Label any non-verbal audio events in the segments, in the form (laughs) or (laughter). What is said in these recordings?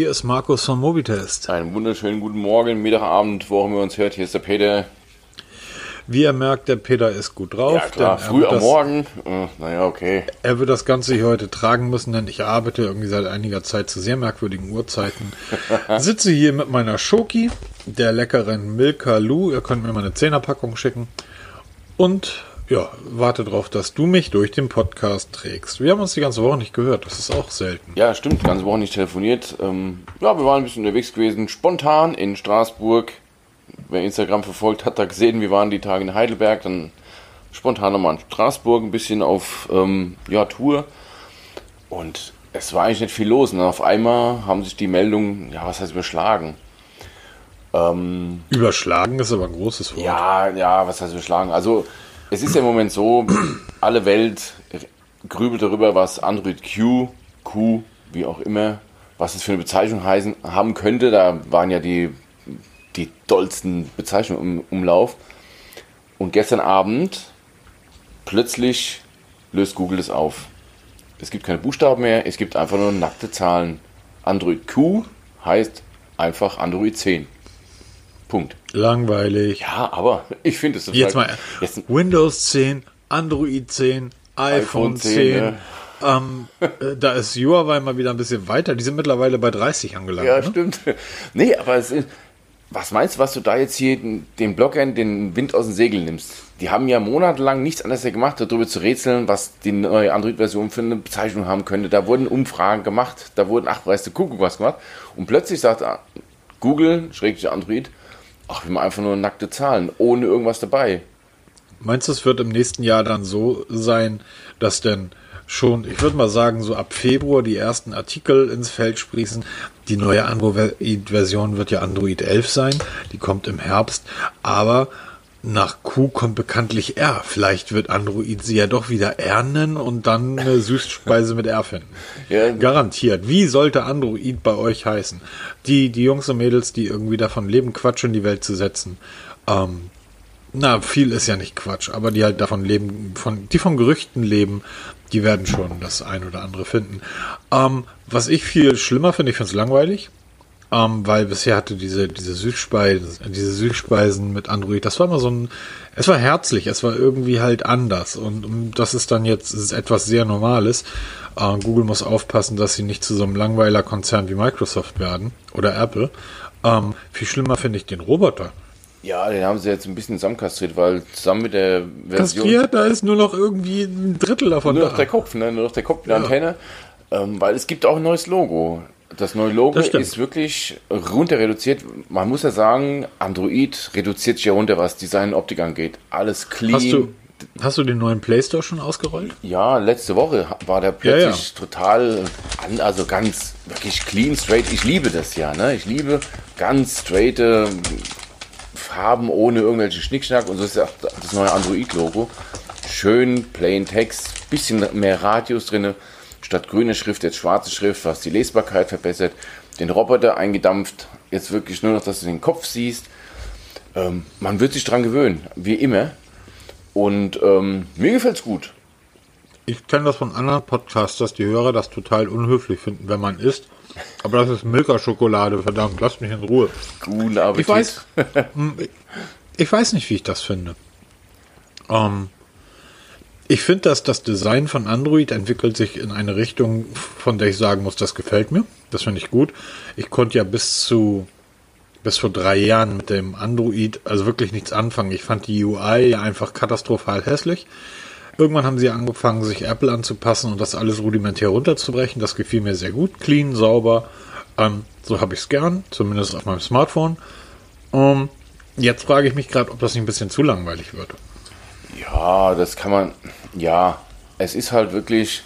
hier ist Markus von Mobitest. Einen wunderschönen guten Morgen, Mittag, Abend, wo auch immer uns hört. Hier ist der Peter. Wie ihr merkt, der Peter ist gut drauf. Ja klar, früh am das, Morgen. Äh, naja, okay. Er wird das Ganze hier heute tragen müssen, denn ich arbeite irgendwie seit einiger Zeit zu sehr merkwürdigen Uhrzeiten. (laughs) Sitze hier mit meiner Schoki, der leckeren Milka Lu. Ihr könnt mir mal eine Zehnerpackung schicken. Und ja, warte darauf, dass du mich durch den Podcast trägst. Wir haben uns die ganze Woche nicht gehört, das ist auch selten. Ja, stimmt, ganze Woche nicht telefoniert. Ähm, ja, wir waren ein bisschen unterwegs gewesen, spontan in Straßburg. Wer Instagram verfolgt hat, da gesehen, wir waren die Tage in Heidelberg, dann spontan nochmal in Straßburg, ein bisschen auf ähm, ja, Tour. Und es war eigentlich nicht viel los. Und ne? auf einmal haben sich die Meldungen, ja, was heißt überschlagen? Ähm, überschlagen ist aber ein großes Wort. Ja, ja, was heißt überschlagen? Also es ist ja im Moment so, alle Welt grübelt darüber, was Android Q, Q, wie auch immer, was es für eine Bezeichnung heißen, haben könnte. Da waren ja die, die dollsten Bezeichnungen im Umlauf. Und gestern Abend plötzlich löst Google es auf. Es gibt keine Buchstaben mehr, es gibt einfach nur nackte Zahlen. Android Q heißt einfach Android 10. Punkt. Langweilig. Ja, aber ich finde es Jetzt mal jetzt Windows 10, Android 10, iPhone, 10. 10 ne? ähm, äh, da ist Huawei mal wieder ein bisschen weiter. Die sind mittlerweile bei 30 angelangt. Ja, ne? stimmt. (laughs) Nee, aber es ist, was meinst du, was du da jetzt hier den, Blockern den Wind aus dem Segel nimmst? Die haben ja monatelang nichts anderes gemacht, darüber zu rätseln, was die neue Android-Version für eine Bezeichnung haben könnte. Da wurden Umfragen gemacht, da wurden, ach, weißt du, Kuckuck was gemacht. Und plötzlich sagt Google, schräglich Android, Ach, wir machen einfach nur nackte Zahlen, ohne irgendwas dabei. Meinst du, es wird im nächsten Jahr dann so sein, dass denn schon, ich würde mal sagen, so ab Februar die ersten Artikel ins Feld sprießen. Die neue Android-Version wird ja Android 11 sein, die kommt im Herbst, aber nach Q kommt bekanntlich R. Vielleicht wird Android sie ja doch wieder R nennen und dann eine (laughs) Süßspeise mit R finden. Ja. Garantiert. Wie sollte Android bei euch heißen? Die, die Jungs und Mädels, die irgendwie davon leben, Quatsch in die Welt zu setzen. Ähm, na, viel ist ja nicht Quatsch, aber die halt davon leben, von, die von Gerüchten leben, die werden schon das ein oder andere finden. Ähm, was ich viel schlimmer finde, ich finde es langweilig. Ähm, weil bisher hatte diese, diese Süßspeisen, diese Süßspeisen mit Android, das war immer so ein, es war herzlich, es war irgendwie halt anders und, und das ist dann jetzt ist etwas sehr Normales. Äh, Google muss aufpassen, dass sie nicht zu so einem langweiler Konzern wie Microsoft werden oder Apple. Ähm, viel schlimmer finde ich den Roboter. Ja, den haben sie jetzt ein bisschen zusammenkastriert, weil zusammen mit der Version. Kastriert, da ist nur noch irgendwie ein Drittel davon. Nur noch der Kopf, ne? Nur noch der Kopf, die ja. Antenne. Ähm, weil es gibt auch ein neues Logo. Das neue Logo das ist wirklich runter reduziert. Man muss ja sagen, Android reduziert sich ja runter, was Design und Optik angeht. Alles clean. Hast du, hast du den neuen Play Store schon ausgerollt? Ja, letzte Woche war der plötzlich ja, ja. total, also ganz wirklich clean, straight. Ich liebe das ja, ne? Ich liebe ganz straight Farben ohne irgendwelche Schnickschnack und so ist ja das neue Android-Logo. Schön, plain Text, bisschen mehr Radius drinne statt grüne Schrift jetzt schwarze Schrift, was die Lesbarkeit verbessert. Den Roboter eingedampft, jetzt wirklich nur noch, dass du den Kopf siehst. Ähm, man wird sich dran gewöhnen, wie immer. Und ähm, mir es gut. Ich kenne das von anderen Podcasters, die Hörer das total unhöflich finden, wenn man isst. Aber das ist Milka-Schokolade, verdammt, lass mich in Ruhe. Guten Appetit. Ich weiß, (laughs) ich weiß nicht, wie ich das finde. Ähm, ich finde, dass das Design von Android entwickelt sich in eine Richtung, von der ich sagen muss, das gefällt mir. Das finde ich gut. Ich konnte ja bis zu bis vor drei Jahren mit dem Android also wirklich nichts anfangen. Ich fand die UI ja einfach katastrophal hässlich. Irgendwann haben sie angefangen, sich Apple anzupassen und das alles rudimentär runterzubrechen. Das gefiel mir sehr gut. Clean, sauber. Ähm, so habe ich es gern, zumindest auf meinem Smartphone. Ähm, jetzt frage ich mich gerade, ob das nicht ein bisschen zu langweilig wird. Ja, das kann man ja, es ist halt wirklich,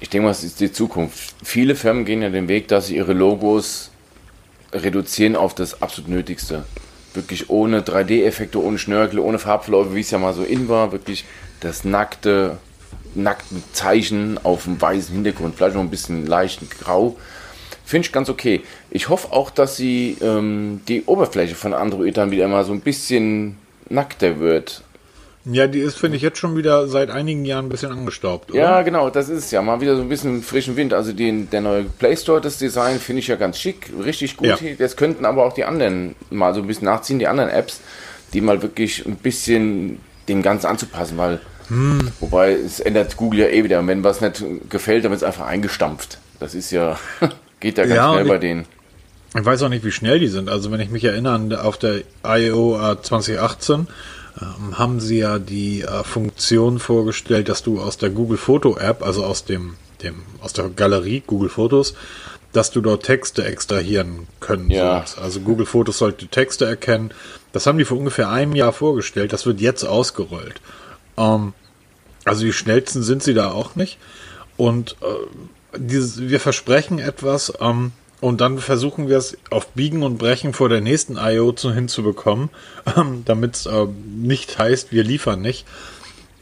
ich denke mal, es ist die Zukunft. Viele Firmen gehen ja den Weg, dass sie ihre Logos reduzieren auf das absolut Nötigste. Wirklich ohne 3D-Effekte, ohne Schnörkel, ohne Farbverläufe, wie es ja mal so in war. Wirklich das nackte, nackten Zeichen auf dem weißen Hintergrund, vielleicht noch ein bisschen leicht grau. Finde ich ganz okay. Ich hoffe auch, dass sie ähm, die Oberfläche von Android dann wieder mal so ein bisschen nackter wird Ja, die ist, finde ich, jetzt schon wieder seit einigen Jahren ein bisschen angestaubt. Oder? Ja, genau, das ist ja. Mal wieder so ein bisschen frischen Wind. Also den, der neue Play Store, das Design finde ich ja ganz schick, richtig gut. Ja. Jetzt könnten aber auch die anderen mal so ein bisschen nachziehen, die anderen Apps, die mal wirklich ein bisschen dem Ganzen anzupassen, weil hm. wobei es ändert Google ja eh wieder. Und wenn was nicht gefällt, dann wird es einfach eingestampft. Das ist ja, (laughs) geht ja ganz ja, schnell bei denen. Ich weiß auch nicht, wie schnell die sind. Also wenn ich mich erinnere, auf der I.O. 2018 ähm, haben sie ja die äh, Funktion vorgestellt, dass du aus der Google Foto App, also aus dem, dem aus der Galerie Google Fotos, dass du dort Texte extrahieren können ja. sollst. Also Google Fotos sollte Texte erkennen. Das haben die vor ungefähr einem Jahr vorgestellt. Das wird jetzt ausgerollt. Ähm, also die schnellsten sind sie da auch nicht. Und äh, dieses, wir versprechen etwas, ähm, und dann versuchen wir es auf Biegen und Brechen vor der nächsten IO zu, hinzubekommen, (laughs) ähm, damit es äh, nicht heißt, wir liefern nicht.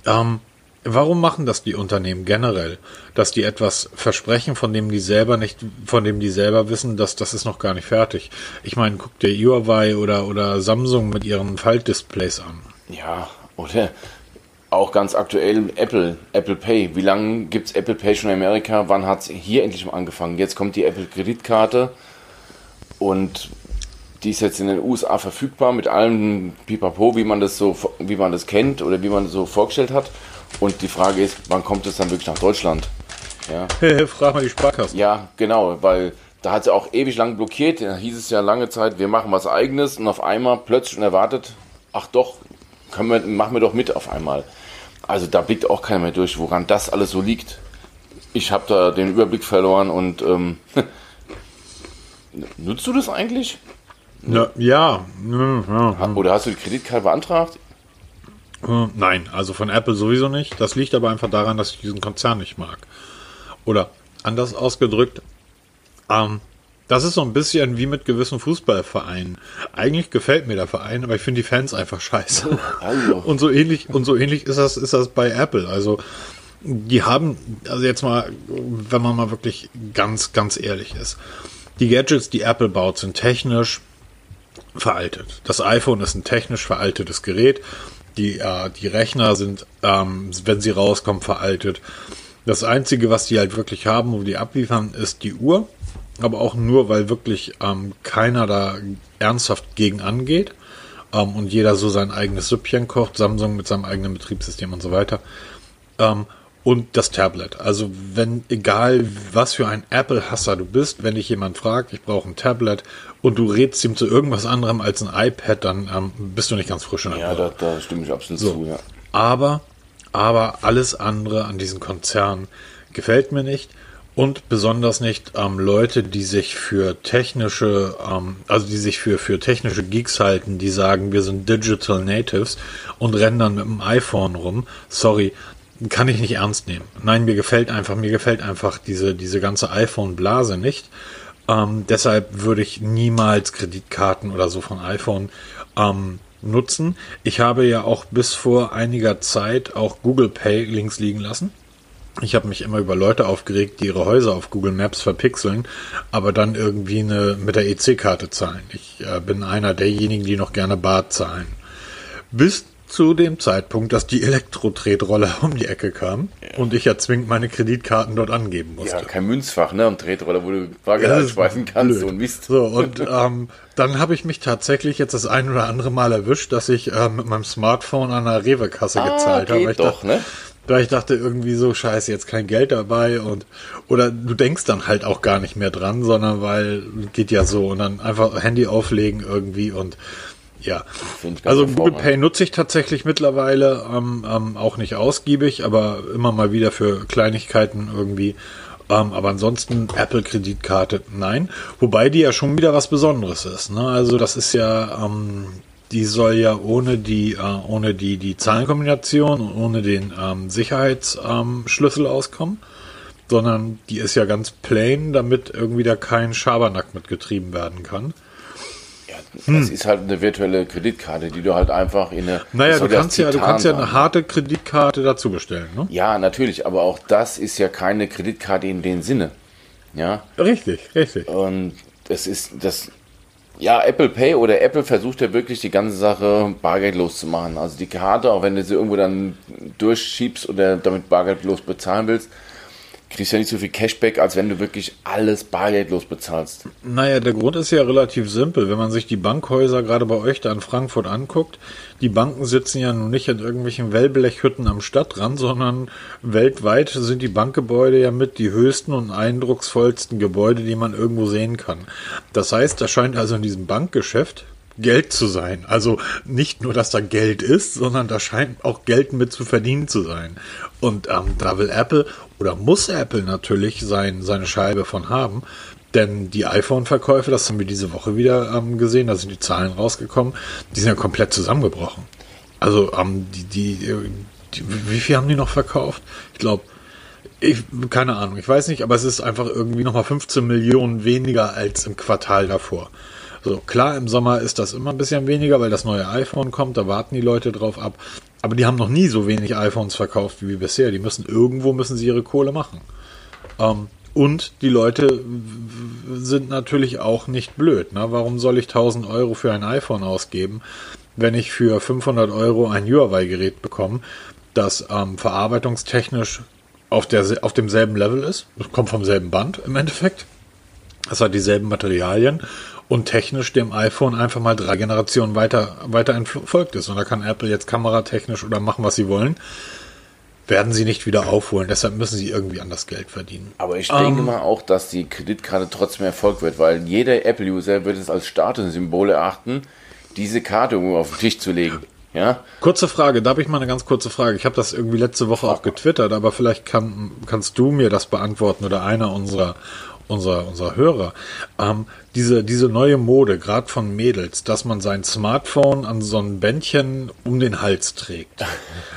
Ähm, warum machen das die Unternehmen generell? Dass die etwas versprechen, von dem die selber nicht, von dem die selber wissen, dass das ist noch gar nicht fertig. Ich meine, guck dir Huawei oder, oder Samsung mit ihren Faltdisplays an. Ja, oder auch ganz aktuell Apple, Apple Pay. Wie lange gibt es Apple Pay schon in Amerika? Wann hat es hier endlich mal angefangen? Jetzt kommt die Apple Kreditkarte und die ist jetzt in den USA verfügbar mit allem Pipapo, wie man das so, wie man das kennt oder wie man das so vorgestellt hat. Und die Frage ist, wann kommt es dann wirklich nach Deutschland? Ja. (laughs) Frag mal die Sparkasse. Ja, genau, weil da hat sie auch ewig lang blockiert. Da hieß es ja lange Zeit, wir machen was eigenes und auf einmal plötzlich unerwartet, ach doch, können wir, machen wir doch mit auf einmal. Also da blickt auch keiner mehr durch, woran das alles so liegt. Ich habe da den Überblick verloren und ähm, (laughs) nutzt du das eigentlich? Ja, ja. Oder hast du die Kreditkarte beantragt? Äh, nein, also von Apple sowieso nicht. Das liegt aber einfach daran, dass ich diesen Konzern nicht mag. Oder anders ausgedrückt, ähm, das ist so ein bisschen wie mit gewissen Fußballvereinen. Eigentlich gefällt mir der Verein, aber ich finde die Fans einfach scheiße. Also. (laughs) Und so ähnlich, und so ähnlich ist das, ist das bei Apple. Also, die haben, also jetzt mal, wenn man mal wirklich ganz, ganz ehrlich ist. Die Gadgets, die Apple baut, sind technisch veraltet. Das iPhone ist ein technisch veraltetes Gerät. Die, äh, die Rechner sind, ähm, wenn sie rauskommen, veraltet. Das Einzige, was die halt wirklich haben, wo die abliefern, ist die Uhr aber auch nur, weil wirklich ähm, keiner da ernsthaft gegen angeht ähm, und jeder so sein eigenes Süppchen kocht, Samsung mit seinem eigenen Betriebssystem und so weiter. Ähm, und das Tablet. Also wenn, egal was für ein Apple-Hasser du bist, wenn dich jemand fragt, ich brauche ein Tablet und du redst ihm zu irgendwas anderem als ein iPad, dann ähm, bist du nicht ganz frisch in der Ja, da, da stimme ich absolut so. zu, ja. Aber, aber alles andere an diesen Konzernen gefällt mir nicht und besonders nicht ähm, Leute, die sich für technische, ähm, also die sich für, für technische Geeks halten, die sagen, wir sind Digital Natives und rennen dann mit dem iPhone rum. Sorry, kann ich nicht ernst nehmen. Nein, mir gefällt einfach, mir gefällt einfach diese, diese ganze iPhone-Blase nicht. Ähm, deshalb würde ich niemals Kreditkarten oder so von iPhone ähm, nutzen. Ich habe ja auch bis vor einiger Zeit auch Google Pay links liegen lassen. Ich habe mich immer über Leute aufgeregt, die ihre Häuser auf Google Maps verpixeln, aber dann irgendwie eine, mit der EC-Karte zahlen. Ich äh, bin einer derjenigen, die noch gerne Bar zahlen. Bis zu dem Zeitpunkt, dass die Elektro-Tretroller um die Ecke kam ja. und ich ja zwingend meine Kreditkarten dort angeben musste. Ja, kein Münzfach, ne? Am Tretroller, wo du Bargeld schmeißen kannst, so ein Mist. So, und ähm, dann habe ich mich tatsächlich jetzt das ein oder andere Mal erwischt, dass ich äh, mit meinem Smartphone an einer Rewe-Kasse ah, gezahlt habe. Doch, ne? Da ich dachte irgendwie so, scheiße, jetzt kein Geld dabei und oder du denkst dann halt auch gar nicht mehr dran, sondern weil geht ja so und dann einfach Handy auflegen irgendwie und ja. Also Google Pay nutze ich tatsächlich mittlerweile ähm, ähm, auch nicht ausgiebig, aber immer mal wieder für Kleinigkeiten irgendwie. Ähm, aber ansonsten Apple Kreditkarte, nein. Wobei die ja schon wieder was Besonderes ist. Ne? Also das ist ja ähm, die soll ja ohne die, äh, ohne die, die Zahlenkombination und ohne den ähm, Sicherheitsschlüssel ähm, auskommen, sondern die ist ja ganz plain, damit irgendwie da kein Schabernack mitgetrieben werden kann. Ja, das hm. ist halt eine virtuelle Kreditkarte, die du halt einfach in eine. Naja, du kannst ja, du kannst ja eine harte Kreditkarte dazu bestellen, ne? Ja, natürlich, aber auch das ist ja keine Kreditkarte in dem Sinne. Ja. Richtig, richtig. Und das ist, das Ja, Apple Pay oder Apple versucht ja wirklich die ganze Sache bargeldlos zu machen. Also die Karte, auch wenn du sie irgendwo dann durchschiebst oder damit bargeldlos bezahlen willst, kriegst ja nicht so viel Cashback, als wenn du wirklich alles bargeldlos bezahlst. Naja, der Grund ist ja relativ simpel. Wenn man sich die Bankhäuser gerade bei euch da in Frankfurt anguckt, die Banken sitzen ja nun nicht in irgendwelchen Wellblechhütten am Stadtrand, sondern weltweit sind die Bankgebäude ja mit die höchsten und eindrucksvollsten Gebäude, die man irgendwo sehen kann. Das heißt, da scheint also in diesem Bankgeschäft Geld zu sein. Also nicht nur, dass da Geld ist, sondern da scheint auch Geld mit zu verdienen zu sein. Und ähm, da will Apple oder muss Apple natürlich sein, seine Scheibe von haben. Denn die iPhone-Verkäufe, das haben wir diese Woche wieder ähm, gesehen, da sind die Zahlen rausgekommen, die sind ja komplett zusammengebrochen. Also ähm, die, die, die, wie viel haben die noch verkauft? Ich glaube, ich, keine Ahnung, ich weiß nicht, aber es ist einfach irgendwie nochmal 15 Millionen weniger als im Quartal davor. So, klar, im Sommer ist das immer ein bisschen weniger, weil das neue iPhone kommt, da warten die Leute drauf ab. Aber die haben noch nie so wenig iPhones verkauft wie bisher. Die müssen irgendwo müssen sie ihre Kohle machen. Ähm, und die Leute sind natürlich auch nicht blöd. Ne? Warum soll ich 1000 Euro für ein iPhone ausgeben, wenn ich für 500 Euro ein Huawei-Gerät bekomme, das ähm, verarbeitungstechnisch auf, der, auf demselben Level ist? Das kommt vom selben Band im Endeffekt. Das hat dieselben Materialien und technisch dem iPhone einfach mal drei Generationen weiter, weiter entfolgt ist. Und da kann Apple jetzt kameratechnisch oder machen, was sie wollen. Werden sie nicht wieder aufholen. Deshalb müssen sie irgendwie anders Geld verdienen. Aber ich denke um, ähm, mal auch, dass die Kreditkarte trotzdem Erfolg wird, weil jeder Apple-User wird es als Statussymbol erachten, diese Karte irgendwo auf den Tisch zu legen. Ja? Kurze Frage, da habe ich mal eine ganz kurze Frage. Ich habe das irgendwie letzte Woche auch getwittert, aber vielleicht kann, kannst du mir das beantworten oder einer unserer unser, unser Hörer, ähm, diese, diese neue Mode, gerade von Mädels, dass man sein Smartphone an so ein Bändchen um den Hals trägt.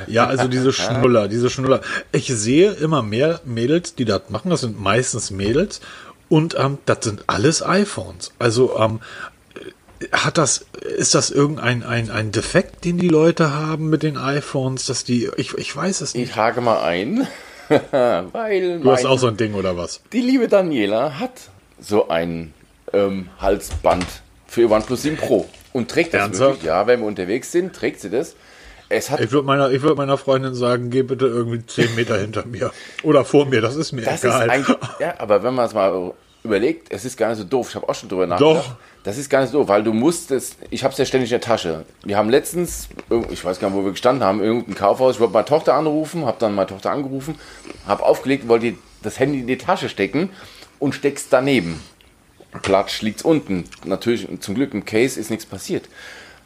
Ja, also diese Schnuller, diese Schnuller. Ich sehe immer mehr Mädels, die das machen. Das sind meistens Mädels. Und ähm, das sind alles iPhones. Also ähm, hat das, ist das irgendein ein, ein Defekt, den die Leute haben mit den iPhones, dass die, ich, ich weiß es nicht. Ich hake mal ein. (laughs) Weil du hast auch so ein Ding oder was? Die liebe Daniela hat so ein ähm, Halsband für ihr OnePlus 7 Pro und trägt das Ernsthaft? wirklich. Ja, wenn wir unterwegs sind, trägt sie das. Es hat ich würde meiner, würd meiner Freundin sagen, geh bitte irgendwie 10 Meter hinter mir oder vor mir, das ist mir das egal. Ist (laughs) ja, aber wenn man es mal überlegt, es ist gar nicht so doof. Ich habe auch schon drüber nachgedacht. Doch. Das ist gar nicht so, weil du musst es, ich habe es ja ständig in der Tasche. Wir haben letztens, ich weiß gar nicht, wo wir gestanden haben, irgendein Kaufhaus, ich wollte meine Tochter anrufen, habe dann meine Tochter angerufen, habe aufgelegt, wollte das Handy in die Tasche stecken und steckst daneben. Platsch liegt's unten. Natürlich, zum Glück im Case ist nichts passiert.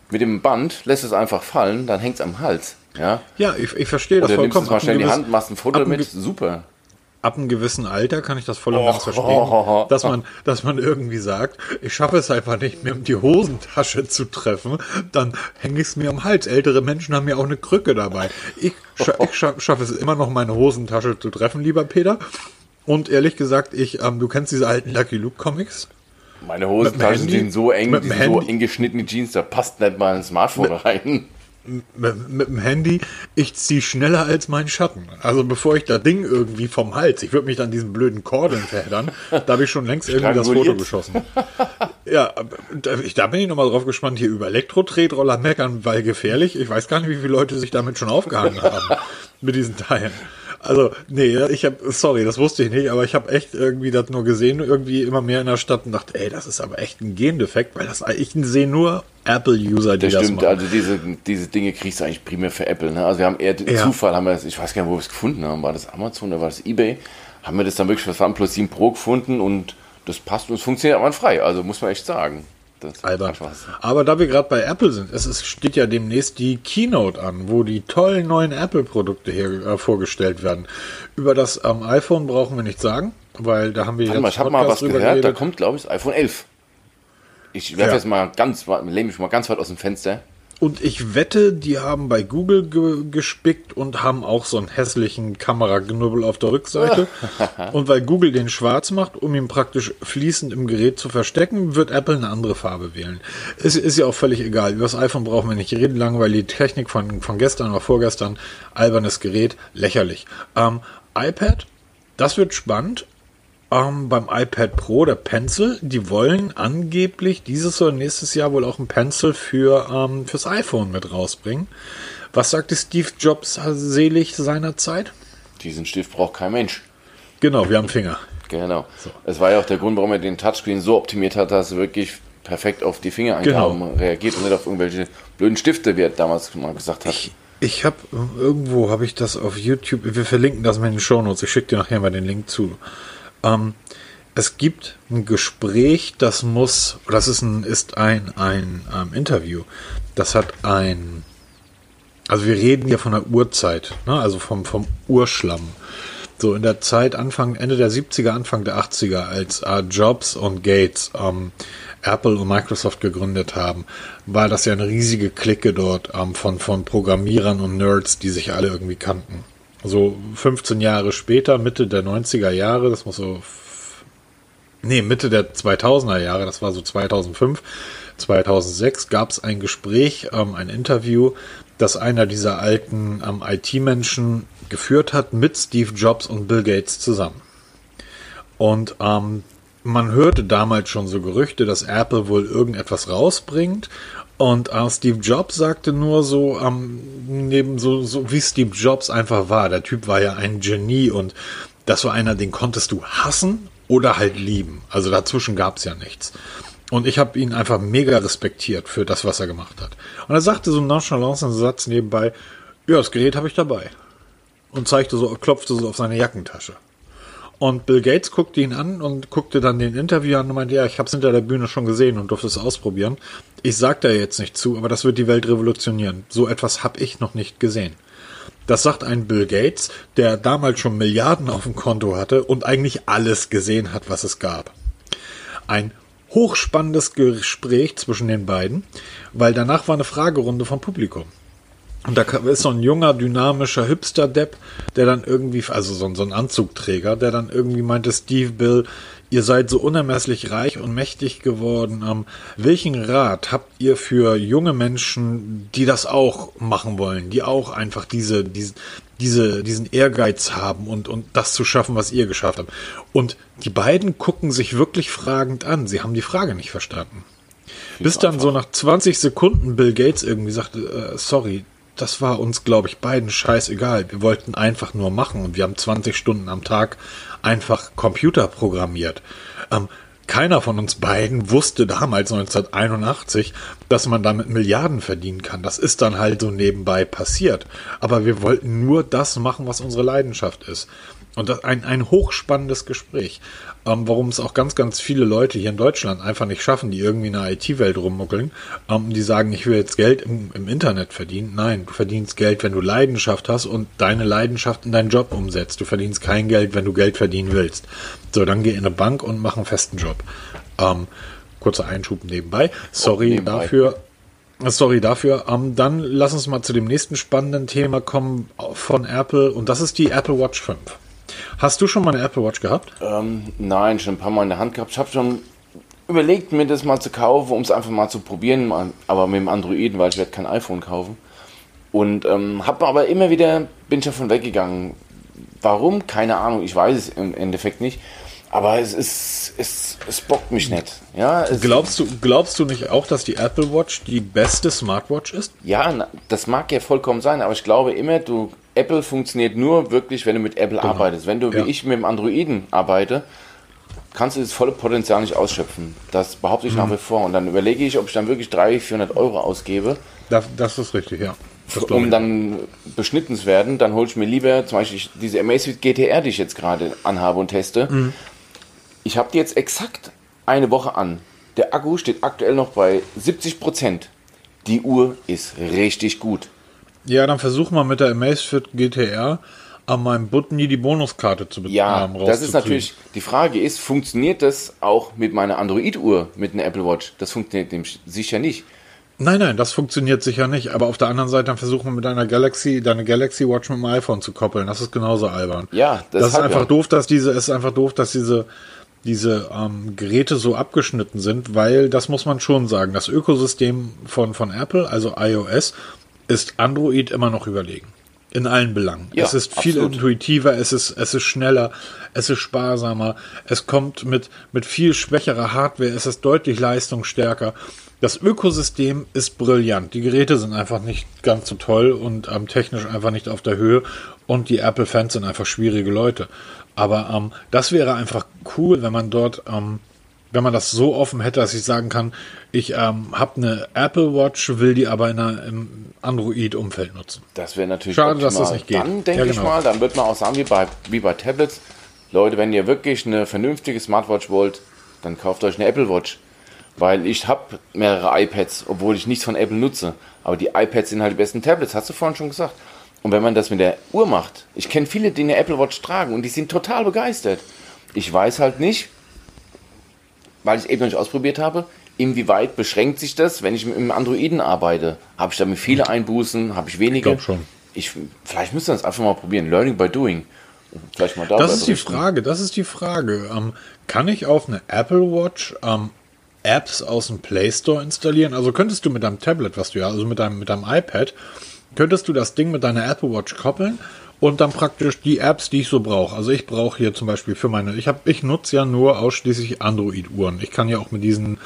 Mit dem Band lässt es einfach fallen, dann hängt es am Hals. Ja, ja ich, ich verstehe das Oder vollkommen. Nimmst es mal schnell in die Hand, machst ein Foto damit, super ab einem gewissen Alter kann ich das voll und ganz verstehen, oh, (laughs) dass man, dass man irgendwie sagt, ich schaffe es einfach nicht mehr, um die Hosentasche zu treffen, dann hänge ich es mir am Hals. Ältere Menschen haben ja auch eine Krücke dabei. Ich, ich scha schaffe es immer noch, meine Hosentasche zu treffen, lieber Peter. Und ehrlich gesagt, ich, ähm, du kennst diese alten Lucky Luke Comics? Meine Hosentaschen sind so eng, die sind so eng geschnittene Jeans, da passt nicht mal ein Smartphone mit, rein mit, mit dem Handy, ich ziehe schneller als mein Schatten. Also bevor ich das Ding irgendwie vom Hals, ich würde mich dann diesen blöden Kordeln verheddern, da habe ich schon längst irgendwie das Foto geschossen. ja, da bin ich nochmal drauf gespannt, hier über Elektro-Tretroller meckern, weil gefährlich. Ich weiß gar nicht, wie viele Leute sich damit schon aufgehangen haben mit diesen Teilen. Also, nee, ich habe, sorry, das wusste ich nicht, aber ich habe echt irgendwie das nur gesehen, irgendwie immer mehr in der Stadt und dachte, ey, das ist aber echt ein Gendefekt, weil das, ich sehe nur Apple-User, die das, stimmt, das machen. also diese, diese Dinge kriegst du eigentlich primär für Apple, ne? Also wir haben eher ja. Zufall, haben wir das, ich weiß gar nicht, wo wir es gefunden haben, war das Amazon oder war das Ebay? Haben wir das dann wirklich für OnePlus 7 Pro gefunden und das passt und es funktioniert aber frei, also muss man echt sagen. Albern. Aber da wir gerade bei Apple sind, es ist, steht ja demnächst die Keynote an, wo die tollen neuen Apple-Produkte hier äh, vorgestellt werden. Über das ähm, iPhone brauchen wir nichts sagen, weil da haben wir Warte jetzt. Mal, ich habe mal was gehört, geredet. da kommt, glaube ich, das iPhone 11. Ich werfe ja. jetzt mal ganz, lehne mich mal ganz weit aus dem Fenster. Und ich wette, die haben bei Google ge gespickt und haben auch so einen hässlichen Kameragnubbel auf der Rückseite. (laughs) und weil Google den schwarz macht, um ihn praktisch fließend im Gerät zu verstecken, wird Apple eine andere Farbe wählen. Es ist ja auch völlig egal. Über das iPhone brauchen wir nicht reden lang, weil die Technik von, von gestern oder vorgestern, albernes Gerät, lächerlich. Ähm, iPad, das wird spannend. Ähm, beim iPad Pro der Pencil. Die wollen angeblich dieses oder nächstes Jahr wohl auch ein Pencil für ähm, fürs iPhone mit rausbringen. Was sagte Steve Jobs selig seinerzeit? Diesen Stift braucht kein Mensch. Genau, wir haben Finger. Genau. So. Es war ja auch der Grund, warum er den Touchscreen so optimiert hat, dass er wirklich perfekt auf die Fingereingaben genau. reagiert und nicht auf irgendwelche blöden Stifte, wie er damals mal gesagt hat. Ich, ich habe irgendwo habe ich das auf YouTube. Wir verlinken das mal in den Show Notes. Ich schicke dir nachher mal den Link zu. Ähm, es gibt ein Gespräch, das muss, das ist ein, ist ein, ein ähm, Interview. Das hat ein, also wir reden hier von der Urzeit, ne? also vom, vom Urschlamm. So in der Zeit Anfang, Ende der 70er, Anfang der 80er, als äh, Jobs und Gates ähm, Apple und Microsoft gegründet haben, war das ja eine riesige Clique dort ähm, von, von Programmierern und Nerds, die sich alle irgendwie kannten. So 15 Jahre später, Mitte der 90er Jahre, das muss so, nee, Mitte der 2000er Jahre, das war so 2005, 2006, gab es ein Gespräch, ähm, ein Interview, das einer dieser alten ähm, IT-Menschen geführt hat mit Steve Jobs und Bill Gates zusammen. Und ähm, man hörte damals schon so Gerüchte, dass Apple wohl irgendetwas rausbringt und äh, Steve Jobs sagte nur so, ähm, neben so, so wie Steve Jobs einfach war. Der Typ war ja ein Genie und das war einer, den konntest du hassen oder halt lieben. Also dazwischen gab es ja nichts. Und ich habe ihn einfach mega respektiert für das, was er gemacht hat. Und er sagte so nonchalant einen Satz nebenbei, ja, das Gerät habe ich dabei. Und zeigte so, klopfte so auf seine Jackentasche. Und Bill Gates guckte ihn an und guckte dann den Interview an und meinte, ja, ich habe es hinter der Bühne schon gesehen und durfte es ausprobieren. Ich sag da jetzt nicht zu, aber das wird die Welt revolutionieren. So etwas habe ich noch nicht gesehen. Das sagt ein Bill Gates, der damals schon Milliarden auf dem Konto hatte und eigentlich alles gesehen hat, was es gab. Ein hochspannendes Gespräch zwischen den beiden, weil danach war eine Fragerunde vom Publikum. Und da ist so ein junger, dynamischer Hipster-Depp, der dann irgendwie, also so, so ein Anzugträger, der dann irgendwie meinte, Steve Bill, ihr seid so unermesslich reich und mächtig geworden. Ähm, welchen Rat habt ihr für junge Menschen, die das auch machen wollen, die auch einfach diese, diese, diese, diesen Ehrgeiz haben und, und das zu schaffen, was ihr geschafft habt? Und die beiden gucken sich wirklich fragend an. Sie haben die Frage nicht verstanden. Bis dann so nach 20 Sekunden Bill Gates irgendwie sagte, äh, sorry, das war uns, glaube ich, beiden scheißegal. Wir wollten einfach nur machen und wir haben 20 Stunden am Tag einfach Computer programmiert. Ähm, keiner von uns beiden wusste damals 1981, dass man damit Milliarden verdienen kann. Das ist dann halt so nebenbei passiert. Aber wir wollten nur das machen, was unsere Leidenschaft ist. Und das ein, ein hochspannendes Gespräch ähm, warum es auch ganz, ganz viele Leute hier in Deutschland einfach nicht schaffen, die irgendwie in der IT-Welt rummuckeln, ähm, die sagen, ich will jetzt Geld im, im Internet verdienen. Nein, du verdienst Geld, wenn du Leidenschaft hast und deine Leidenschaft in deinen Job umsetzt. Du verdienst kein Geld, wenn du Geld verdienen willst. So, dann geh in eine Bank und mach einen festen Job. Ähm, kurzer Einschub nebenbei. Sorry nebenbei. dafür. Sorry dafür. Ähm, dann lass uns mal zu dem nächsten spannenden Thema kommen von Apple und das ist die Apple Watch 5. Hast du schon mal eine Apple Watch gehabt? Ähm, nein, schon ein paar Mal in der Hand gehabt. Ich habe schon überlegt, mir das mal zu kaufen, um es einfach mal zu probieren, aber mit dem Androiden, weil ich werde kein iPhone kaufen. Und ähm, habe aber immer wieder, bin ich davon weggegangen. Warum? Keine Ahnung, ich weiß es im Endeffekt nicht. Aber es ist, es, es bockt mich nicht. Ja, glaubst, du, glaubst du nicht auch, dass die Apple Watch die beste Smartwatch ist? Ja, das mag ja vollkommen sein, aber ich glaube immer, du Apple funktioniert nur wirklich, wenn du mit Apple genau. arbeitest. Wenn du ja. wie ich mit dem Androiden arbeite, kannst du das volle Potenzial nicht ausschöpfen. Das behaupte ich mhm. nach wie vor. Und dann überlege ich, ob ich dann wirklich 300, 400 Euro ausgebe. Das, das ist richtig, ja. Um dann beschnitten zu werden, dann hole ich mir lieber zum Beispiel diese Amazfit GTR, die ich jetzt gerade anhabe und teste. Mhm. Ich habe die jetzt exakt eine Woche an. Der Akku steht aktuell noch bei 70 Prozent. Die Uhr ist richtig gut. Ja, dann versuch mal mit der Amazfit GTR an meinem Button die Bonuskarte zu bezahlen. Ja, das ist natürlich, die Frage ist, funktioniert das auch mit meiner Android-Uhr, mit einer Apple Watch? Das funktioniert dem sicher nicht. Nein, nein, das funktioniert sicher nicht. Aber auf der anderen Seite dann versuchen wir mit deiner Galaxy, deine Galaxy Watch mit dem iPhone zu koppeln. Das ist genauso albern. Ja, das, das ist einfach ja. doof, dass diese, es ist einfach doof, dass diese, diese ähm, Geräte so abgeschnitten sind, weil das muss man schon sagen. Das Ökosystem von, von Apple, also iOS, ist Android immer noch überlegen. In allen Belangen. Ja, es ist viel absolut. intuitiver, es ist, es ist schneller, es ist sparsamer, es kommt mit, mit viel schwächerer Hardware, es ist deutlich leistungsstärker. Das Ökosystem ist brillant. Die Geräte sind einfach nicht ganz so toll und ähm, technisch einfach nicht auf der Höhe. Und die Apple-Fans sind einfach schwierige Leute. Aber ähm, das wäre einfach cool, wenn man dort ähm, wenn man das so offen hätte, dass ich sagen kann, ich ähm, habe eine Apple Watch, will die aber in einem Android-Umfeld nutzen. Das wäre natürlich schade, optimal. dass das nicht geht. Dann denke ja, genau. ich mal, dann wird man auch sagen, wie bei, wie bei Tablets, Leute, wenn ihr wirklich eine vernünftige Smartwatch wollt, dann kauft euch eine Apple Watch. Weil ich habe mehrere iPads, obwohl ich nichts von Apple nutze. Aber die iPads sind halt die besten Tablets, hast du vorhin schon gesagt. Und wenn man das mit der Uhr macht, ich kenne viele, die eine Apple Watch tragen und die sind total begeistert. Ich weiß halt nicht, weil ich es eben noch nicht ausprobiert habe, inwieweit beschränkt sich das, wenn ich mit einem Androiden arbeite? Habe ich damit viele Einbußen? Habe ich wenige? Ich glaube schon. Ich, vielleicht müssen wir das einfach mal probieren. Learning by doing. Vielleicht mal das ist berichten. die Frage. Das ist die Frage. Ähm, kann ich auf eine Apple Watch ähm, Apps aus dem Play Store installieren? Also könntest du mit deinem Tablet, was du ja, also mit deinem, mit deinem iPad, könntest du das Ding mit deiner Apple Watch koppeln und dann praktisch die Apps, die ich so brauche. Also ich brauche hier zum Beispiel für meine, ich habe, ich nutze ja nur ausschließlich Android-Uhren. Ich kann ja auch mit diesen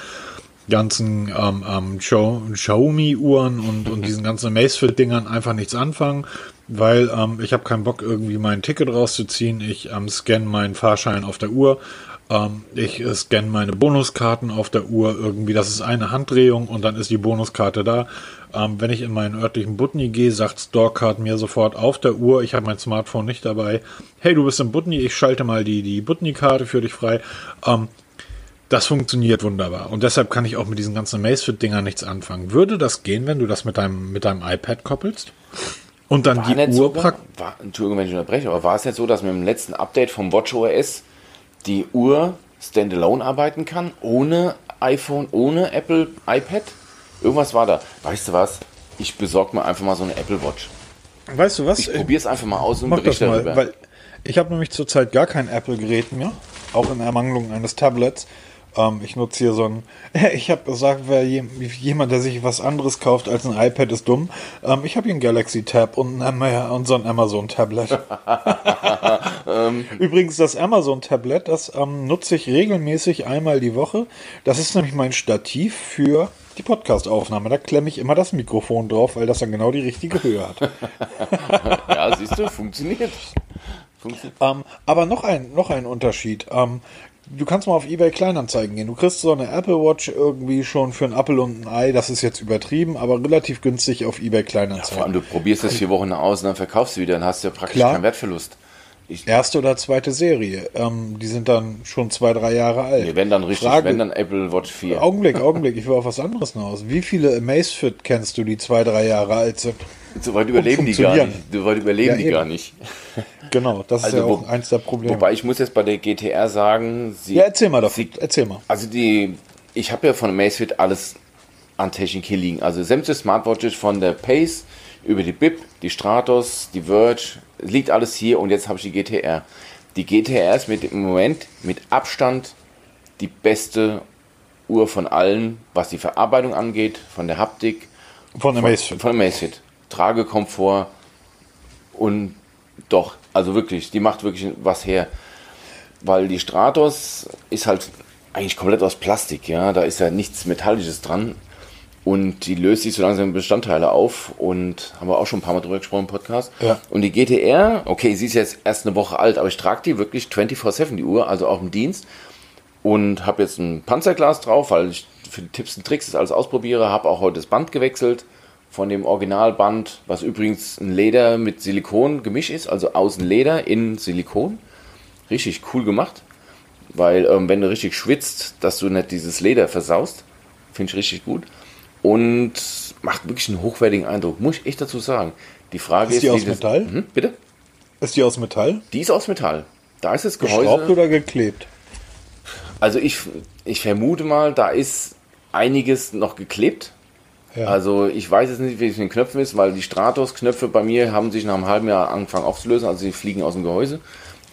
ganzen ähm, ähm, Xiaomi-Uhren und, und diesen ganzen Macefit-Dingern einfach nichts anfangen, weil ähm, ich habe keinen Bock, irgendwie mein Ticket rauszuziehen. Ich ähm, scanne meinen Fahrschein auf der Uhr. Ähm, ich äh, scanne meine Bonuskarten auf der Uhr irgendwie. Das ist eine Handdrehung und dann ist die Bonuskarte da. Ähm, wenn ich in meinen örtlichen Butni gehe, sagt Storecard mir sofort auf der Uhr, ich habe mein Smartphone nicht dabei, hey, du bist im Butni, ich schalte mal die, die Butni-Karte für dich frei. Ähm, das funktioniert wunderbar. Und deshalb kann ich auch mit diesen ganzen Macefit-Dingern nichts anfangen. Würde das gehen, wenn du das mit deinem, mit deinem iPad koppelst? Und dann war die Uhr praktisch. Entschuldigung, wenn ich unterbreche, aber war es jetzt so, dass mit dem letzten Update vom WatchOS die Uhr standalone arbeiten kann, ohne iPhone, ohne Apple iPad? Irgendwas war da. Weißt du was? Ich besorge mir einfach mal so eine Apple Watch. Weißt du was? Ich probiere es einfach mal aus und berichte das mal, darüber. Weil ich habe nämlich zurzeit gar kein Apple-Gerät mehr, auch in Ermangelung eines Tablets. Ähm, ich nutze hier so ein. (laughs) Ich habe gesagt, wer jemand, der sich was anderes kauft als ein iPad, ist dumm. Ähm, ich habe hier ein Galaxy Tab und, ein, und so ein Amazon Tablet. (laughs) Ähm. Übrigens, das Amazon Tablet, das ähm, nutze ich regelmäßig einmal die Woche. Das ist nämlich mein Stativ für die Podcast-Aufnahme. Da klemme ich immer das Mikrofon drauf, weil das dann genau die richtige Höhe hat. (laughs) ja, siehst du, funktioniert. funktioniert. Ähm, aber noch ein, noch ein Unterschied. Ähm, du kannst mal auf eBay Kleinanzeigen gehen. Du kriegst so eine Apple Watch irgendwie schon für einen Apple und ein Ei. Das ist jetzt übertrieben, aber relativ günstig auf eBay Kleinanzeigen. Ja, vor allem, du probierst das vier Wochen aus und dann verkaufst du wieder. Dann hast du ja praktisch Klar. keinen Wertverlust. Erste oder zweite Serie. Ähm, die sind dann schon zwei, drei Jahre alt. Nee, wenn dann richtig, Frage, wenn dann Apple Watch 4. Augenblick, (laughs) Augenblick, ich will auf was anderes hinaus. Wie viele Amazfit kennst du, die zwei, drei Jahre alt sind? So weit überleben die gar nicht. So weit überleben ja, die eben. gar nicht. (laughs) Genau, das also ist ja auch wo, eins der Probleme. Wobei ich muss jetzt bei der GTR sagen, sie. Ja, erzähl mal davon. Sie, erzähl mal. Also die, ich habe ja von Amazfit alles an Technik hier liegen. Also sämtliche Smartwatches von der Pace über die BIP, die Stratos, die Verge, liegt alles hier und jetzt habe ich die GTR. Die GTR ist mit, im Moment mit Abstand die beste Uhr von allen, was die Verarbeitung angeht, von der Haptik. Von der Macefit. Von der Macefit. Tragekomfort und doch, also wirklich, die macht wirklich was her. Weil die Stratos ist halt eigentlich komplett aus Plastik, ja, da ist ja nichts Metallisches dran. Und die löst sich so langsam Bestandteile auf und haben wir auch schon ein paar Mal drüber gesprochen im Podcast. Ja. Und die GTR, okay, sie ist jetzt erst eine Woche alt, aber ich trage die wirklich 24-7, die Uhr, also auch im Dienst. Und habe jetzt ein Panzerglas drauf, weil ich für die Tipps und Tricks das alles ausprobiere. Habe auch heute das Band gewechselt von dem Originalband, was übrigens ein Leder mit Silikon gemisch ist, also außen Leder, innen Silikon. Richtig cool gemacht, weil ähm, wenn du richtig schwitzt, dass du nicht dieses Leder versaust. Finde ich richtig gut und macht wirklich einen hochwertigen Eindruck, muss ich echt dazu sagen. Die Frage ist, ist die aus Metall? Das, hm, bitte? Ist die aus Metall? Die ist aus Metall. Da ist das Gehäuse. Geschraubt oder geklebt? Also ich, ich vermute mal, da ist einiges noch geklebt. Ja. Also ich weiß jetzt nicht, wie es mit den Knöpfen ist, weil die Stratos-Knöpfe bei mir haben sich nach einem halben Jahr angefangen aufzulösen, also sie fliegen aus dem Gehäuse.